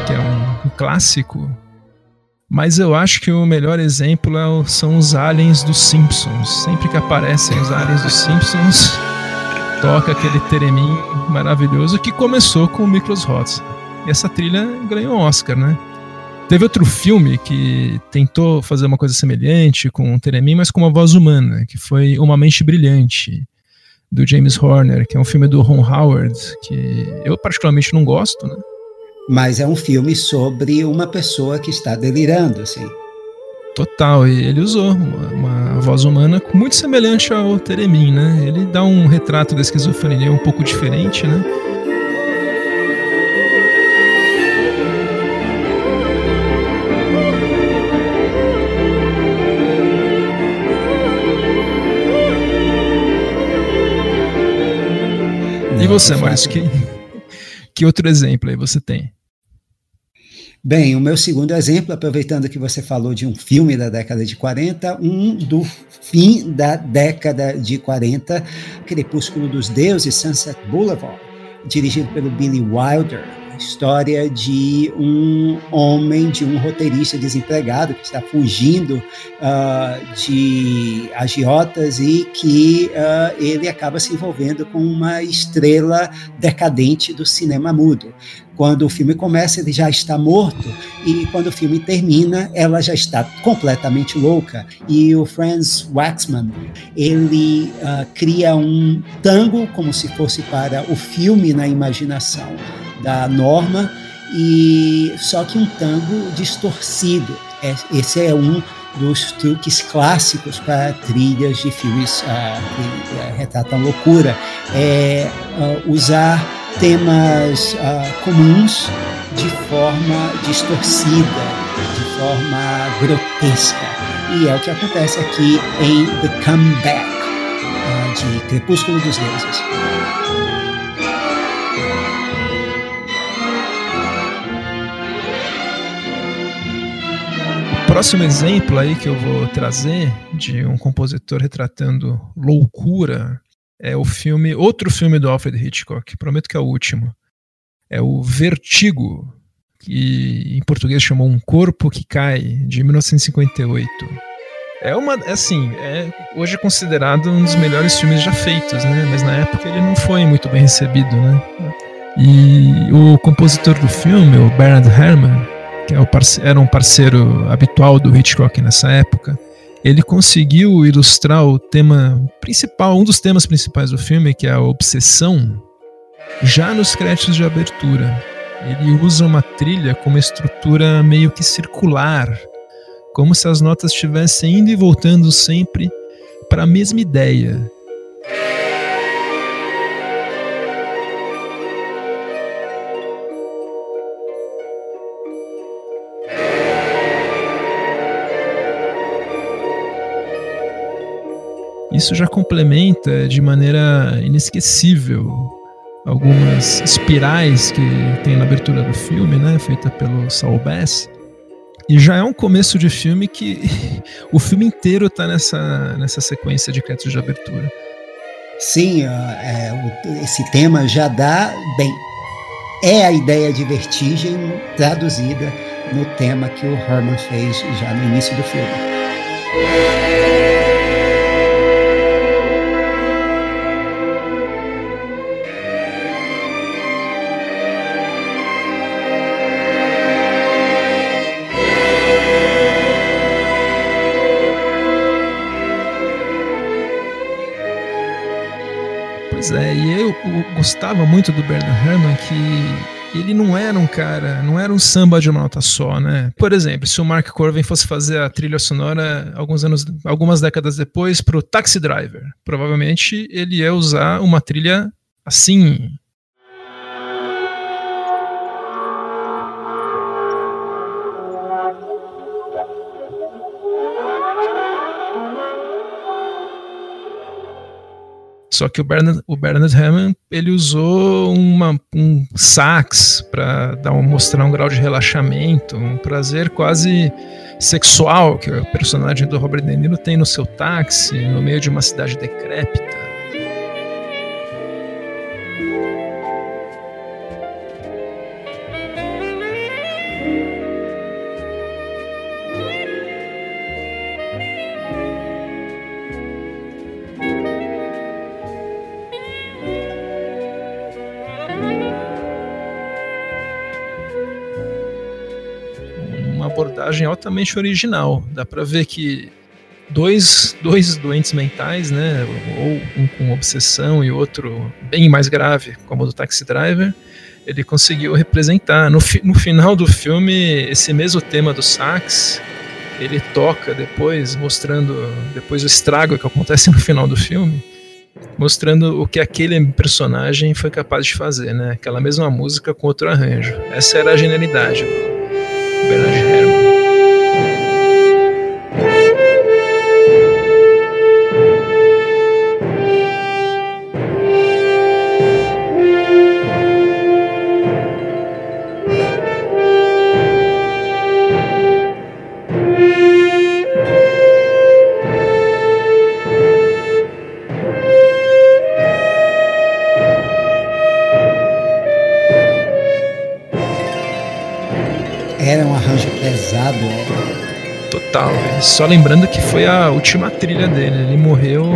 Que é um, clássico mas eu acho que o melhor exemplo é são os aliens dos Simpsons. Sempre que aparecem os aliens dos Simpsons, toca aquele teremin maravilhoso que começou com o Miklos Hotz. E essa trilha ganhou um Oscar, né? Teve outro filme que tentou fazer uma coisa semelhante com o Teremin, mas com uma voz humana, que foi Uma Mente Brilhante, do James Horner, que é um filme do Ron Howard, que eu particularmente não gosto, né? Mas é um filme sobre uma pessoa que está delirando, assim. Total, e ele usou uma, uma voz humana muito semelhante ao Teremin, né? Ele dá um retrato da esquizofrenia um pouco diferente, né? e você, Maurício, que, que outro exemplo aí você tem? Bem, o meu segundo exemplo, aproveitando que você falou de um filme da década de 40, um do fim da década de 40, Crepúsculo dos Deuses, Sunset Boulevard, dirigido pelo Billy Wilder. A história de um homem, de um roteirista desempregado que está fugindo uh, de agiotas e que uh, ele acaba se envolvendo com uma estrela decadente do cinema mudo. Quando o filme começa, ele já está morto, e quando o filme termina, ela já está completamente louca. E o Franz Waxman, ele uh, cria um tango como se fosse para o filme na imaginação da Norma, e só que um tango distorcido. É, esse é um dos truques clássicos para trilhas de filmes uh, que uh, retratam loucura, é uh, usar temas uh, comuns de forma distorcida, de forma grotesca. E é o que acontece aqui em The Comeback, uh, de Crepúsculo dos Deuses. Próximo exemplo aí que eu vou trazer de um compositor retratando loucura é o filme, outro filme do Alfred Hitchcock, prometo que é o último. É o Vertigo, que em português chamou Um Corpo que Cai, de 1958. É uma, é assim, é hoje considerado um dos melhores filmes já feitos, né? Mas na época ele não foi muito bem recebido, né? E o compositor do filme, o Bernard Herrmann, que é era um parceiro habitual do Hitchcock nessa época, ele conseguiu ilustrar o tema principal, um dos temas principais do filme, que é a obsessão, já nos créditos de abertura. Ele usa uma trilha com uma estrutura meio que circular, como se as notas estivessem indo e voltando sempre para a mesma ideia, Isso já complementa de maneira inesquecível algumas espirais que tem na abertura do filme, né, feita pelo Saul Bass. E já é um começo de filme que o filme inteiro está nessa, nessa sequência de créditos de abertura. Sim, é, esse tema já dá bem. É a ideia de vertigem traduzida no tema que o Herman fez já no início do filme. Gostava muito do Bernard Herrmann que ele não era um cara, não era um samba de uma nota só, né? Por exemplo, se o Mark Corvin fosse fazer a trilha sonora alguns anos, algumas décadas depois para o Taxi Driver, provavelmente ele ia usar uma trilha assim, Só que o Bernard, o Bernard Hammond ele usou uma, um sax para dar um, mostrar um grau de relaxamento, um prazer quase sexual que o personagem do Robert De Niro tem no seu táxi, no meio de uma cidade decrépita. Abordagem altamente original. Dá para ver que dois, dois doentes mentais, né, ou um com obsessão e outro bem mais grave, como o do Taxi Driver, ele conseguiu representar. No, fi, no final do filme, esse mesmo tema do sax, ele toca depois, mostrando depois o estrago que acontece no final do filme, mostrando o que aquele personagem foi capaz de fazer, né? Aquela mesma música com outro arranjo. Essa era a genialidade do Bernard Herrmann. Só lembrando que foi a última trilha dele. Ele morreu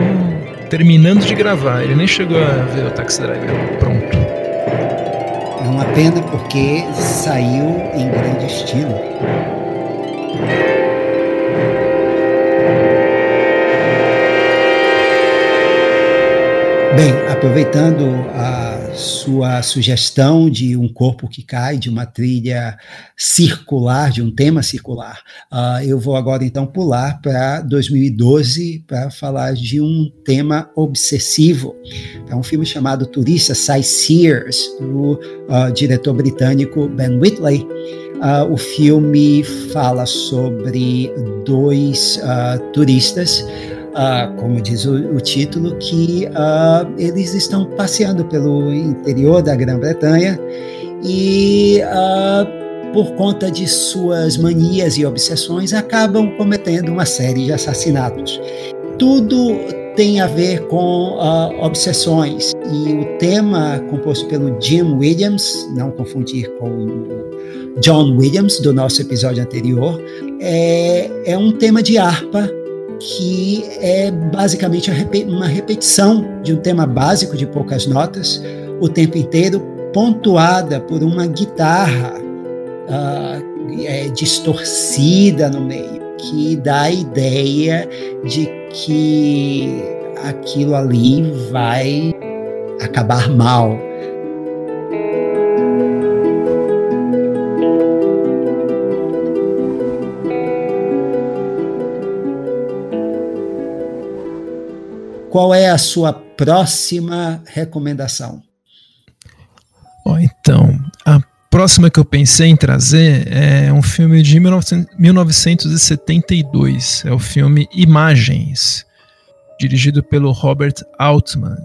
terminando de gravar. Ele nem chegou a ver o Taxi Driver pronto. É uma pena porque saiu em grande estilo. Bem, aproveitando a sua sugestão de um corpo que cai, de uma trilha circular, de um tema circular, uh, eu vou agora então pular para 2012 para falar de um tema obsessivo. É um filme chamado Turista Sightseers, do uh, diretor britânico Ben Whitley. Uh, o filme fala sobre dois turistas uh, como diz o, o título, que uh, eles estão passeando pelo interior da Grã-Bretanha e, uh, por conta de suas manias e obsessões, acabam cometendo uma série de assassinatos. Tudo tem a ver com uh, obsessões. E o tema composto pelo Jim Williams, não confundir com o John Williams, do nosso episódio anterior, é, é um tema de harpa que é basicamente uma repetição de um tema básico de poucas notas, o tempo inteiro pontuada por uma guitarra uh, é, distorcida no meio, que dá a ideia de que aquilo ali vai acabar mal, Qual é a sua próxima recomendação? Oh, então, a próxima que eu pensei em trazer é um filme de 1972. É o filme Imagens, dirigido pelo Robert Altman.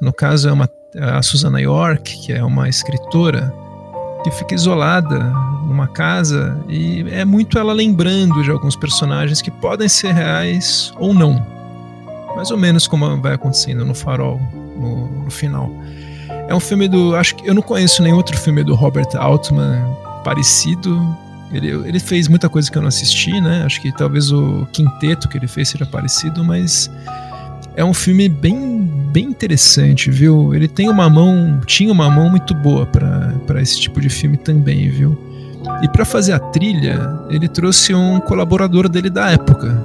No caso, é uma, é a Susana York, que é uma escritora que fica isolada numa casa e é muito ela lembrando de alguns personagens que podem ser reais ou não mais ou menos como vai acontecendo no Farol, no, no final. É um filme do. Acho que eu não conheço nenhum outro filme do Robert Altman parecido. Ele, ele fez muita coisa que eu não assisti, né? Acho que talvez o quinteto que ele fez seja parecido, mas é um filme bem, bem interessante, viu? Ele tem uma mão, tinha uma mão muito boa para esse tipo de filme também, viu? E para fazer a trilha, ele trouxe um colaborador dele da época,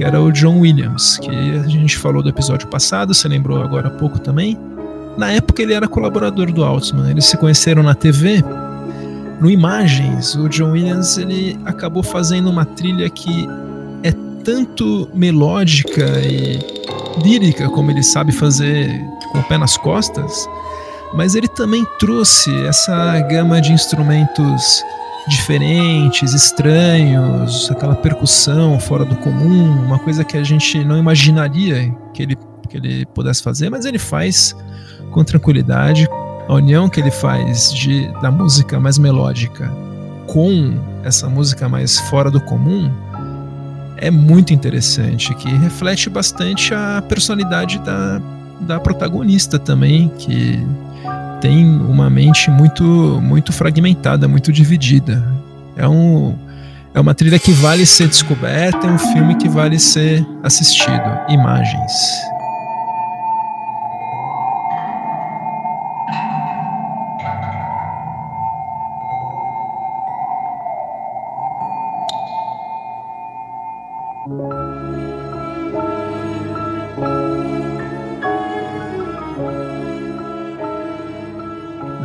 que era o John Williams, que a gente falou do episódio passado, você lembrou agora há pouco também. Na época ele era colaborador do Altman, eles se conheceram na TV. No Imagens, o John Williams ele acabou fazendo uma trilha que é tanto melódica e lírica como ele sabe fazer com o pé nas costas, mas ele também trouxe essa gama de instrumentos diferentes, estranhos, aquela percussão fora do comum, uma coisa que a gente não imaginaria que ele, que ele pudesse fazer, mas ele faz com tranquilidade. A união que ele faz de, da música mais melódica com essa música mais fora do comum é muito interessante, que reflete bastante a personalidade da, da protagonista também, que tem uma mente muito muito fragmentada, muito dividida. É um é uma trilha que vale ser descoberta, é um filme que vale ser assistido. Imagens.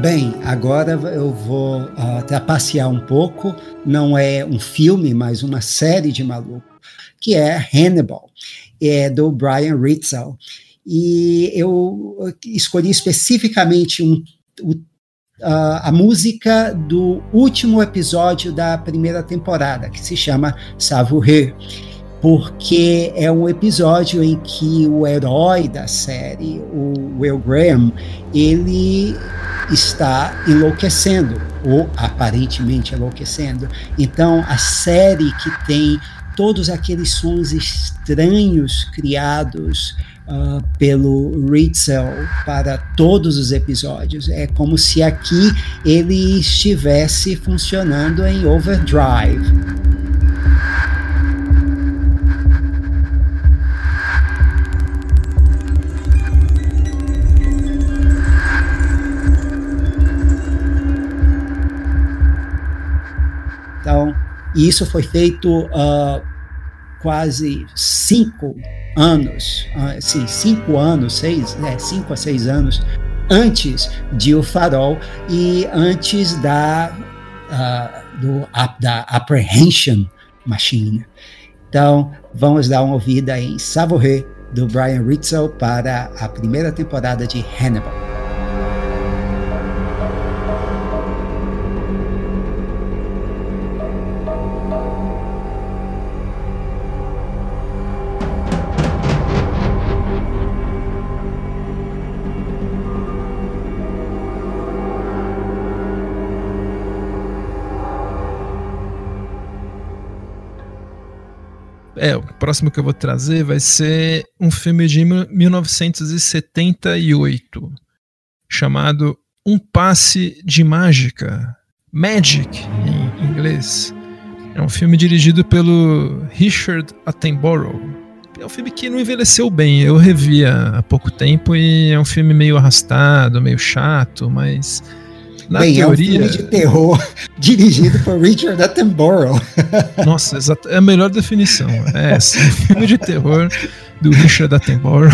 Bem, agora eu vou uh, trapacear um pouco. Não é um filme, mas uma série de maluco, que é Hannibal, é do Brian Ritzel. E eu escolhi especificamente um, uh, a música do último episódio da primeira temporada, que se chama Savoureux porque é um episódio em que o herói da série, o Will Graham, ele está enlouquecendo, ou aparentemente enlouquecendo. Então, a série que tem todos aqueles sons estranhos criados uh, pelo Ritzel para todos os episódios. É como se aqui ele estivesse funcionando em overdrive. E isso foi feito uh, quase cinco anos, uh, sim, cinco anos, seis, é, cinco a seis anos antes de O Farol e antes da, uh, do, da Apprehension Machine. Então, vamos dar uma ouvida em Savouré, do Brian Ritzel, para a primeira temporada de Hannibal. É, o próximo que eu vou trazer vai ser um filme de 1978, chamado Um Passe de Mágica, Magic em inglês. É um filme dirigido pelo Richard Attenborough. É um filme que não envelheceu bem, eu revi há pouco tempo e é um filme meio arrastado, meio chato, mas na Bem, teoria... é um filme de terror dirigido por Richard Attenborough. Nossa, é a melhor definição. É, sim, um filme de terror do Richard Attenborough.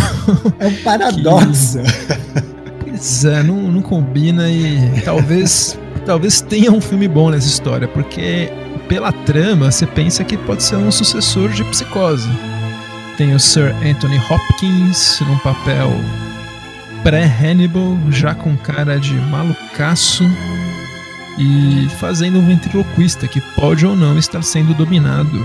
É um paradoxo. Que, pois é, não, não combina e talvez, talvez tenha um filme bom nessa história, porque pela trama você pensa que pode ser um sucessor de Psicose. Tem o Sir Anthony Hopkins num papel pré-Hannibal, já com cara de malucaço e fazendo um ventriloquista que pode ou não estar sendo dominado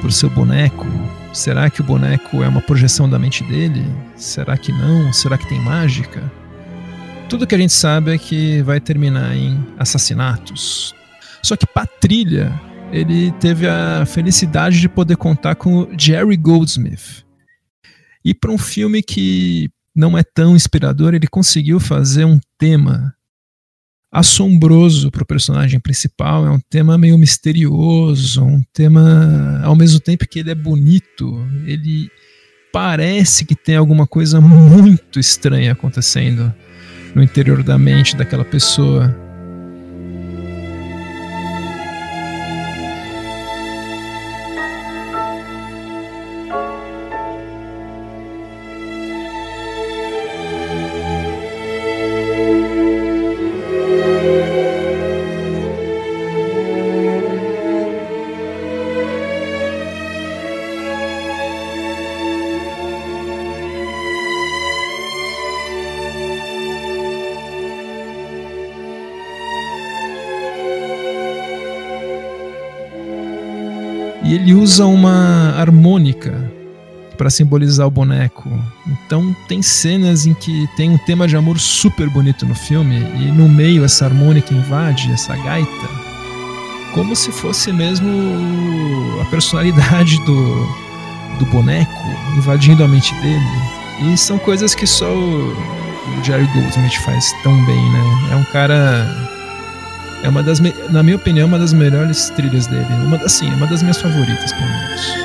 por seu boneco. Será que o boneco é uma projeção da mente dele? Será que não? Será que tem mágica? Tudo que a gente sabe é que vai terminar em assassinatos. Só que Patrilha, ele teve a felicidade de poder contar com Jerry Goldsmith. E para um filme que não é tão inspirador, ele conseguiu fazer um tema assombroso para o personagem principal, é um tema meio misterioso, um tema ao mesmo tempo que ele é bonito, ele parece que tem alguma coisa muito estranha acontecendo no interior da mente daquela pessoa. Para simbolizar o boneco. Então tem cenas em que tem um tema de amor super bonito no filme e no meio essa harmônica invade essa gaita, como se fosse mesmo a personalidade do, do boneco invadindo a mente dele. E são coisas que só o, Jerry Goldsmith faz tão bem, né? É um cara é uma das, na minha opinião, uma das melhores trilhas dele. Uma, assim, uma das minhas favoritas, pelo menos.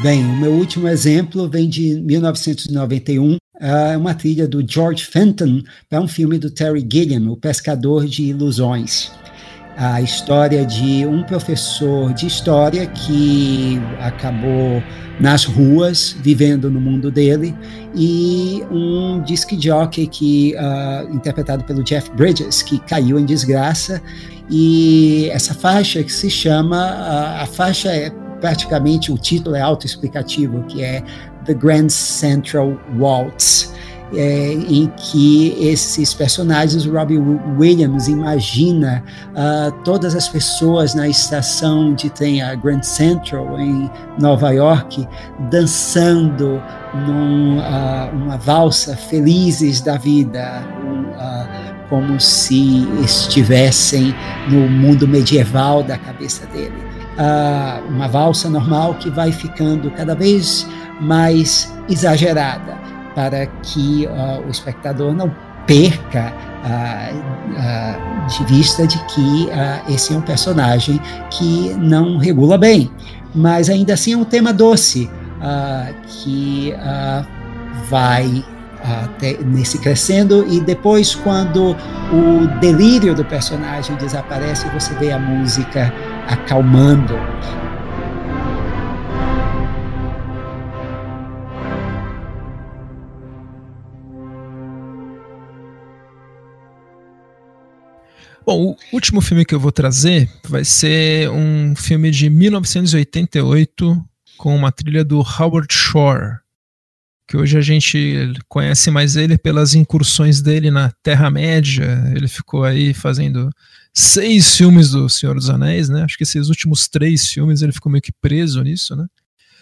Bem, o meu último exemplo vem de 1991, é uma trilha do George Fenton para um filme do Terry Gilliam, O Pescador de Ilusões. A história de um professor de história que acabou nas ruas, vivendo no mundo dele, e um disc jockey que, uh, interpretado pelo Jeff Bridges, que caiu em desgraça. E essa faixa que se chama, uh, a faixa é praticamente o título é autoexplicativo, que é The Grand Central Waltz, é, em que esses personagens, o Robbie Williams imagina uh, todas as pessoas na estação de trem, a Grand Central, em Nova York, dançando numa uh, ah, valsa, felizes da vida, uh, como se estivessem no mundo medieval da cabeça dele. Uma valsa normal que vai ficando cada vez mais exagerada, para que uh, o espectador não perca de vista de que esse é um personagem que não regula bem. Mas ainda assim é um tema doce que vai até nesse crescendo e depois quando o delírio do personagem desaparece você vê a música acalmando Bom, o último filme que eu vou trazer vai ser um filme de 1988 com uma trilha do Howard Shore, que hoje a gente conhece mais ele pelas incursões dele na Terra-média. Ele ficou aí fazendo seis filmes do Senhor dos Anéis, né? Acho que esses últimos três filmes ele ficou meio que preso nisso, né?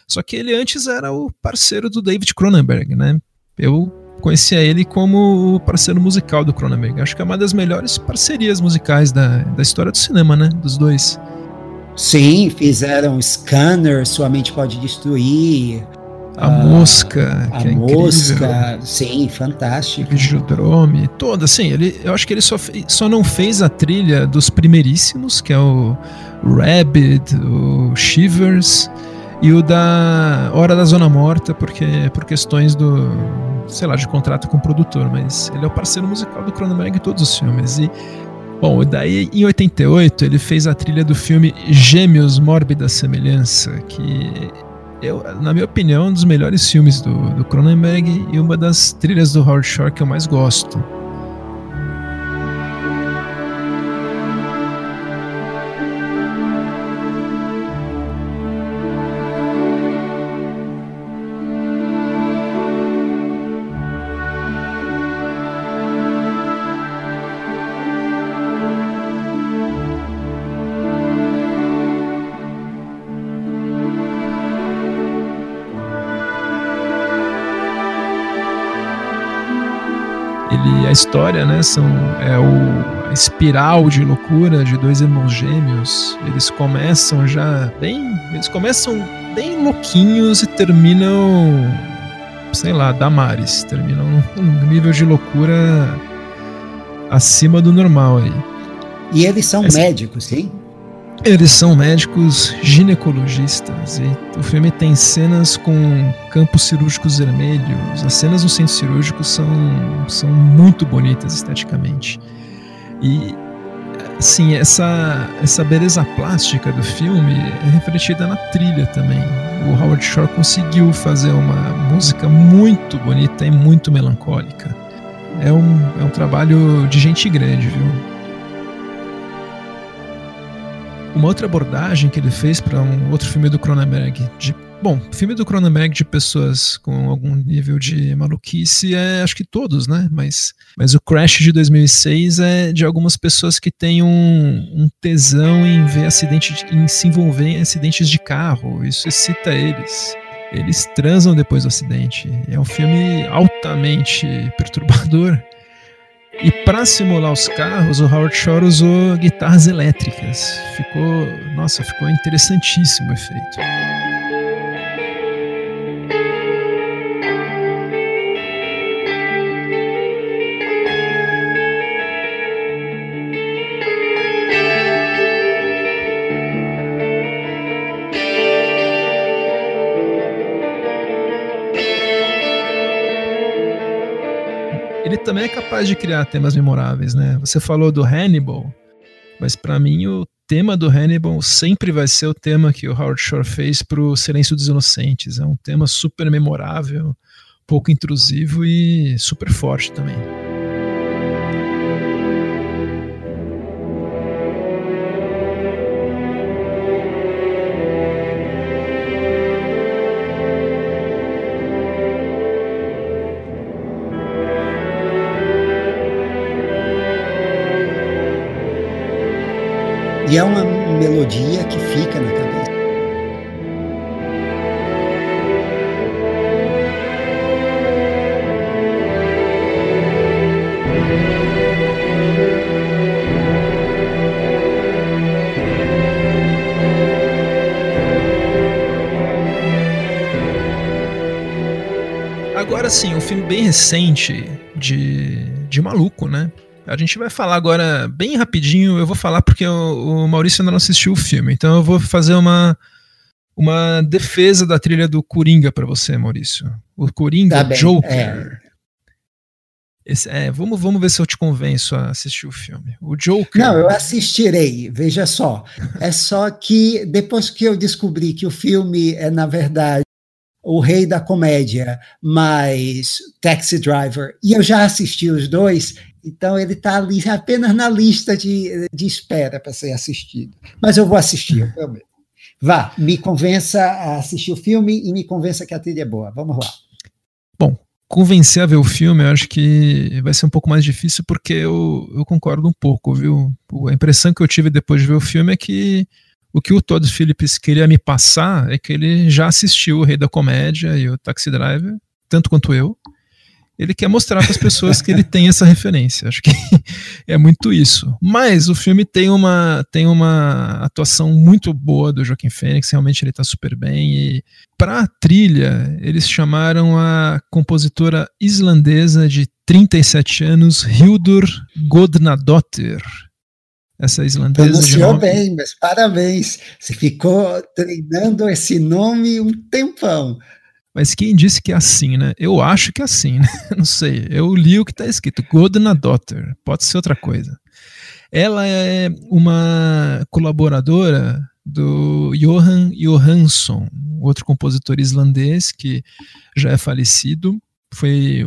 Só que ele antes era o parceiro do David Cronenberg, né? Eu conhecia ele como o parceiro musical do Cronenberg. Acho que é uma das melhores parcerias musicais da, da história do cinema, né? Dos dois. Sim, fizeram Scanner, Sua Mente Pode Destruir. A Mosca, a que é Mosca, sim, fantástico. Videodrome, toda, sim. Ele, eu acho que ele só, fez, só não fez a trilha dos primeiríssimos, que é o Rabbit, o Shivers e o da Hora da Zona Morta, porque por questões do, sei lá, de contrato com o produtor, mas ele é o parceiro musical do Cronenberg em todos os filmes. E, bom, daí em 88 ele fez a trilha do filme Gêmeos Mórbida Semelhança, que eu, na minha opinião, é um dos melhores filmes do, Cronenberg e uma das trilhas do Howard Shore que eu mais gosto. História, né, são, é o, a espiral de loucura de dois irmãos gêmeos. Eles começam já bem, eles começam bem louquinhos e terminam, sei lá, Damares, terminam num nível de loucura acima do normal aí. E eles são Essa... médicos, sim? Eles são médicos ginecologistas e o filme tem cenas com campos cirúrgicos vermelhos. As cenas no centro cirúrgico são, são muito bonitas esteticamente. E assim, essa, essa beleza plástica do filme é refletida na trilha também. O Howard Shore conseguiu fazer uma música muito bonita e muito melancólica. É um, é um trabalho de gente grande, viu? Uma outra abordagem que ele fez para um outro filme do Cronenberg, de, bom, filme do Cronenberg de pessoas com algum nível de maluquice é, acho que todos, né? Mas, mas o Crash de 2006 é de algumas pessoas que têm um, um tesão em ver acidente, em se envolver em acidentes de carro. Isso excita eles. Eles transam depois do acidente. É um filme altamente perturbador e para simular os carros, o Howard Shore usou guitarras elétricas. Ficou, nossa, ficou interessantíssimo o efeito. Também é capaz de criar temas memoráveis, né? Você falou do Hannibal, mas para mim o tema do Hannibal sempre vai ser o tema que o Howard Shore fez pro Silêncio dos Inocentes. É um tema super memorável, pouco intrusivo e super forte também. E é uma melodia que fica na cabeça. Agora sim, um filme bem recente de de maluco, né? A gente vai falar agora bem rapidinho. Eu vou falar porque o, o Maurício ainda não assistiu o filme, então eu vou fazer uma uma defesa da trilha do Coringa para você, Maurício. O Coringa tá Joker. É. Esse, é, vamos, vamos ver se eu te convenço a assistir o filme. O Joker. Não, eu assistirei, veja só. É só que depois que eu descobri que o filme é, na verdade, o rei da comédia, mais Taxi Driver, e eu já assisti os dois, então ele está ali apenas na lista de, de espera para ser assistido. Mas eu vou assistir, eu prometo. Vá, me convença a assistir o filme e me convença que a trilha é boa. Vamos lá. Bom, convencer a ver o filme, eu acho que vai ser um pouco mais difícil porque eu, eu concordo um pouco, viu? A impressão que eu tive depois de ver o filme é que o que o Todd Phillips queria me passar é que ele já assistiu o Rei da Comédia e o Taxi Driver, tanto quanto eu, ele quer mostrar para as pessoas que ele tem essa referência. Acho que é muito isso. Mas o filme tem uma, tem uma atuação muito boa do Joaquim Fênix, realmente ele está super bem. E para a trilha, eles chamaram a compositora islandesa de 37 anos, Hildur Godnadottir. Essa islandesa. Pronunciou nome... bem, mas parabéns. Você ficou treinando esse nome um tempão. Mas quem disse que é assim, né? Eu acho que é assim, né? Não sei. Eu li o que está escrito. Godna Daughter. Pode ser outra coisa. Ela é uma colaboradora do Johan Johansson, outro compositor islandês que já é falecido. Foi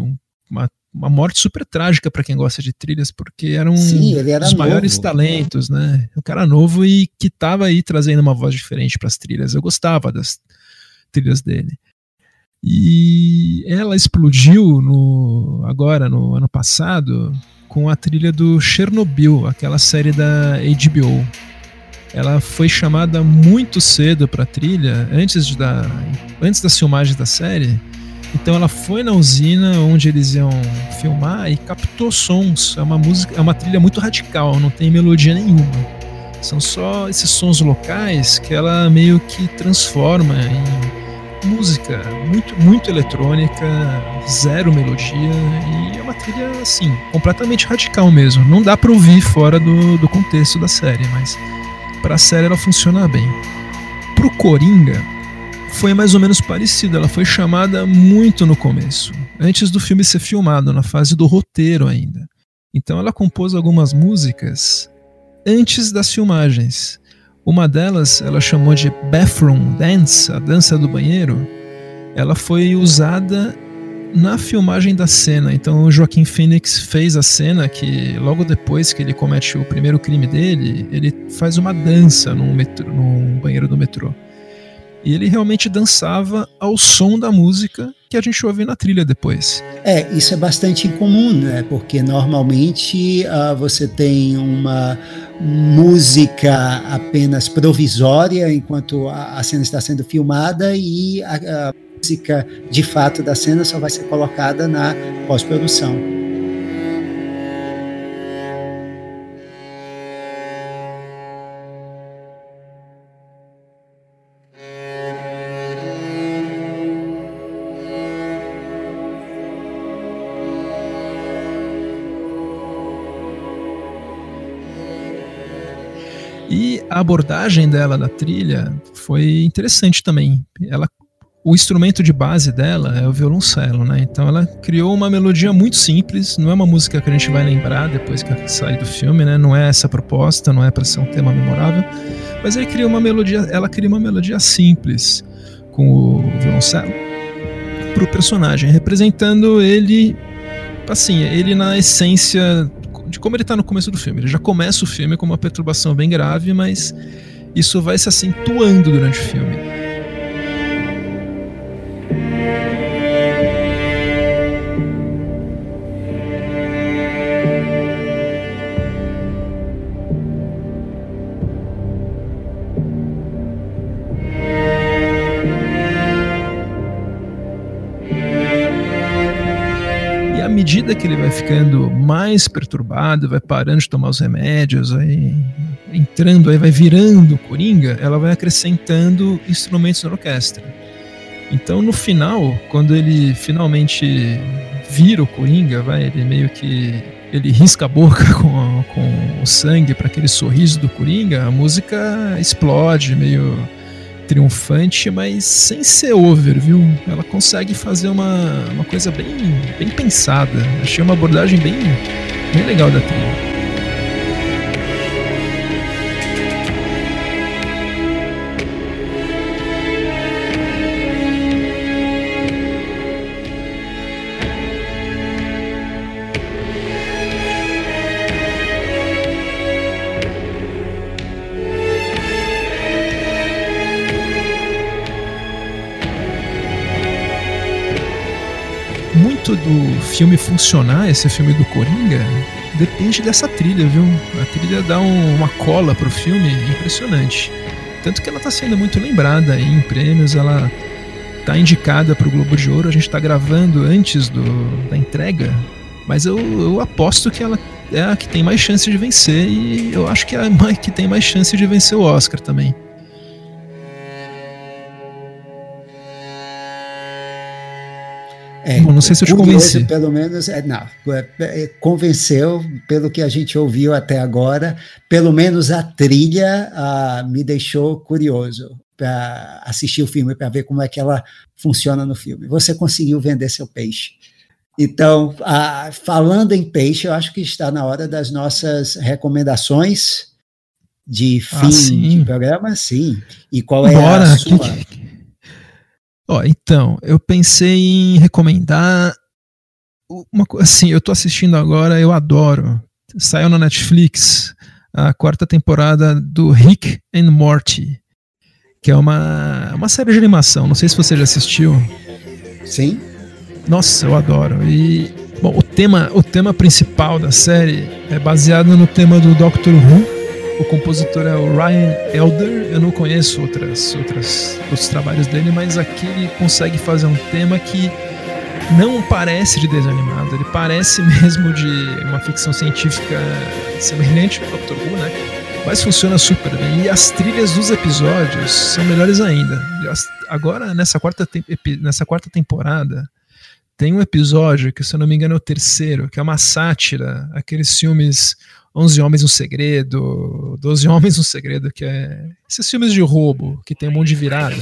uma, uma morte super trágica para quem gosta de trilhas, porque era um Sim, era dos novo. maiores talentos, né? Um cara novo e que estava aí trazendo uma voz diferente para as trilhas. Eu gostava das trilhas dele. E ela explodiu no, agora, no ano passado, com a trilha do Chernobyl, aquela série da HBO. Ela foi chamada muito cedo para trilha, antes, da, antes das filmagens da série. Então ela foi na usina onde eles iam filmar e captou sons. É uma música, é uma trilha muito radical, não tem melodia nenhuma. São só esses sons locais que ela meio que transforma em música muito, muito eletrônica, zero melodia e é uma trilha assim, completamente radical mesmo. Não dá para ouvir fora do, do contexto da série, mas para a série ela funciona bem. Pro Coringa foi mais ou menos parecido, ela foi chamada muito no começo, antes do filme ser filmado, na fase do roteiro ainda. Então ela compôs algumas músicas antes das filmagens. Uma delas, ela chamou de Bathroom Dance, a dança do banheiro. Ela foi usada na filmagem da cena. Então, o Joaquim Phoenix fez a cena que, logo depois que ele comete o primeiro crime dele, ele faz uma dança num, metrô, num banheiro do metrô. E ele realmente dançava ao som da música que a gente ouve na trilha depois. É, isso é bastante incomum, né? Porque normalmente uh, você tem uma música apenas provisória enquanto a, a cena está sendo filmada e a, a música de fato da cena só vai ser colocada na pós-produção. A abordagem dela da trilha foi interessante também. Ela o instrumento de base dela é o violoncelo, né? Então ela criou uma melodia muito simples, não é uma música que a gente vai lembrar depois que sair do filme, né? Não é essa proposta, não é para ser um tema memorável, mas ele criou uma melodia, ela cria uma melodia simples com o violoncelo para o personagem, representando ele assim, ele na essência de como ele está no começo do filme. Ele já começa o filme com uma perturbação bem grave, mas isso vai se acentuando durante o filme. Medida que ele vai ficando mais perturbado, vai parando de tomar os remédios, vai entrando, aí vai virando Coringa, ela vai acrescentando instrumentos na orquestra. Então, no final, quando ele finalmente vira o Coringa, vai, ele meio que ele risca a boca com, com o sangue para aquele sorriso do Coringa, a música explode, meio triunfante, mas sem ser over, viu? Ela consegue fazer uma, uma coisa bem, bem pensada. Achei uma abordagem bem, bem legal da trilha. Do filme funcionar, esse filme do Coringa, depende dessa trilha, viu? A trilha dá um, uma cola pro filme impressionante. Tanto que ela tá sendo muito lembrada em prêmios, ela tá indicada pro Globo de Ouro, a gente tá gravando antes do, da entrega, mas eu, eu aposto que ela é a que tem mais chance de vencer e eu acho que é a que tem mais chance de vencer o Oscar também. É, Bom, não sei se eu te convenci. Pelo menos, é, não, é, é, convenceu pelo que a gente ouviu até agora. Pelo menos a trilha ah, me deixou curioso para assistir o filme, para ver como é que ela funciona no filme. Você conseguiu vender seu peixe. Então, ah, falando em peixe, eu acho que está na hora das nossas recomendações de ah, fim ah, de programa, sim. E qual é Bora, a sua? Que, Ó, então, eu pensei em recomendar uma coisa assim, eu tô assistindo agora, eu adoro. Saiu na Netflix a quarta temporada do Rick and Morty, que é uma, uma série de animação. Não sei se você já assistiu. Sim. Nossa, eu adoro. E bom, o tema, o tema principal da série é baseado no tema do Doctor Who o compositor é o Ryan Elder. Eu não conheço outras, outras, outros trabalhos dele, mas aqui ele consegue fazer um tema que não parece de desenho animado, ele parece mesmo de uma ficção científica semelhante ao Doctor Who, né? Mas funciona super bem. E as trilhas dos episódios são melhores ainda. Agora, nessa quarta, nessa quarta temporada, tem um episódio que, se eu não me engano, é o terceiro, que é uma sátira, aqueles filmes 11 Homens um Segredo, 12 Homens um Segredo, que é esses filmes de roubo, que tem um monte de virada.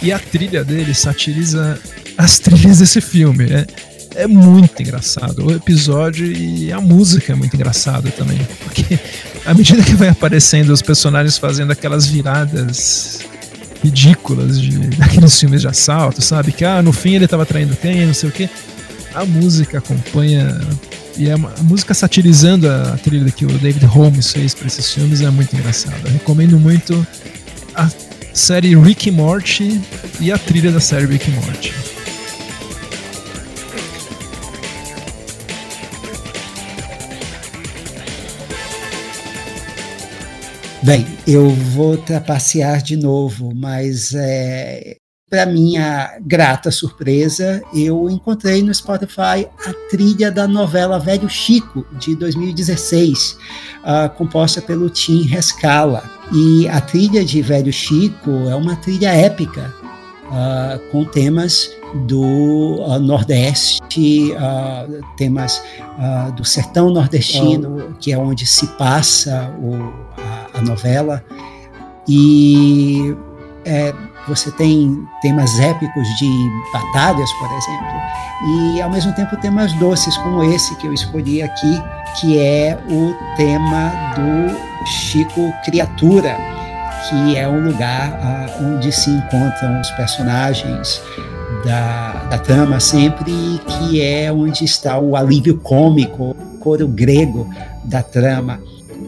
E a trilha dele satiriza as trilhas desse filme. É, é muito engraçado. O episódio e a música é muito engraçada também. Porque à medida que vai aparecendo os personagens fazendo aquelas viradas ridículas de, daqueles filmes de assalto, sabe? Que ah, no fim ele tava traindo quem, não sei o que. A música acompanha e é a música satirizando a trilha que o David Holmes fez para esses filmes é muito engraçada. Recomendo muito a série Rick e Morty e a trilha da série Rick e Morty. Bem, eu vou trapacear de novo, mas é, para minha grata surpresa, eu encontrei no Spotify a trilha da novela Velho Chico, de 2016, uh, ah, composta pelo Tim Rescala. E a trilha de Velho Chico é uma trilha épica, uh, com temas do uh, Nordeste, temas do sertão nordestino, que é onde se passa o, a, novela. E é, você tem temas épicos de batalhas, por exemplo, e ao mesmo tempo temas doces, como esse que eu escolhi aqui, que é o tema do Chico Criatura, que é um lugar onde se encontram os personagens da, da trama sempre, e que é onde está o alívio cômico, o coro grego da trama.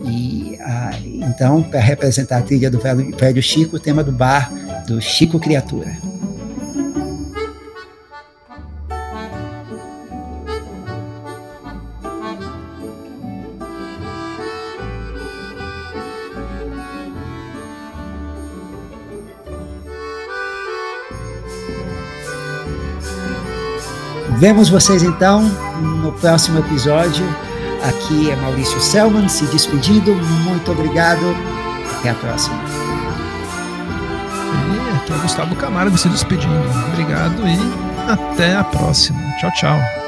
E ah, então, para representar a trilha do velho, velho Chico, o tema do bar do Chico Criatura. Vemos vocês então no próximo episódio. Aqui é Maurício Selman se despedindo. Muito obrigado. Até a próxima. E aqui é Gustavo Camargo se despedindo. Obrigado e até a próxima. Tchau, tchau.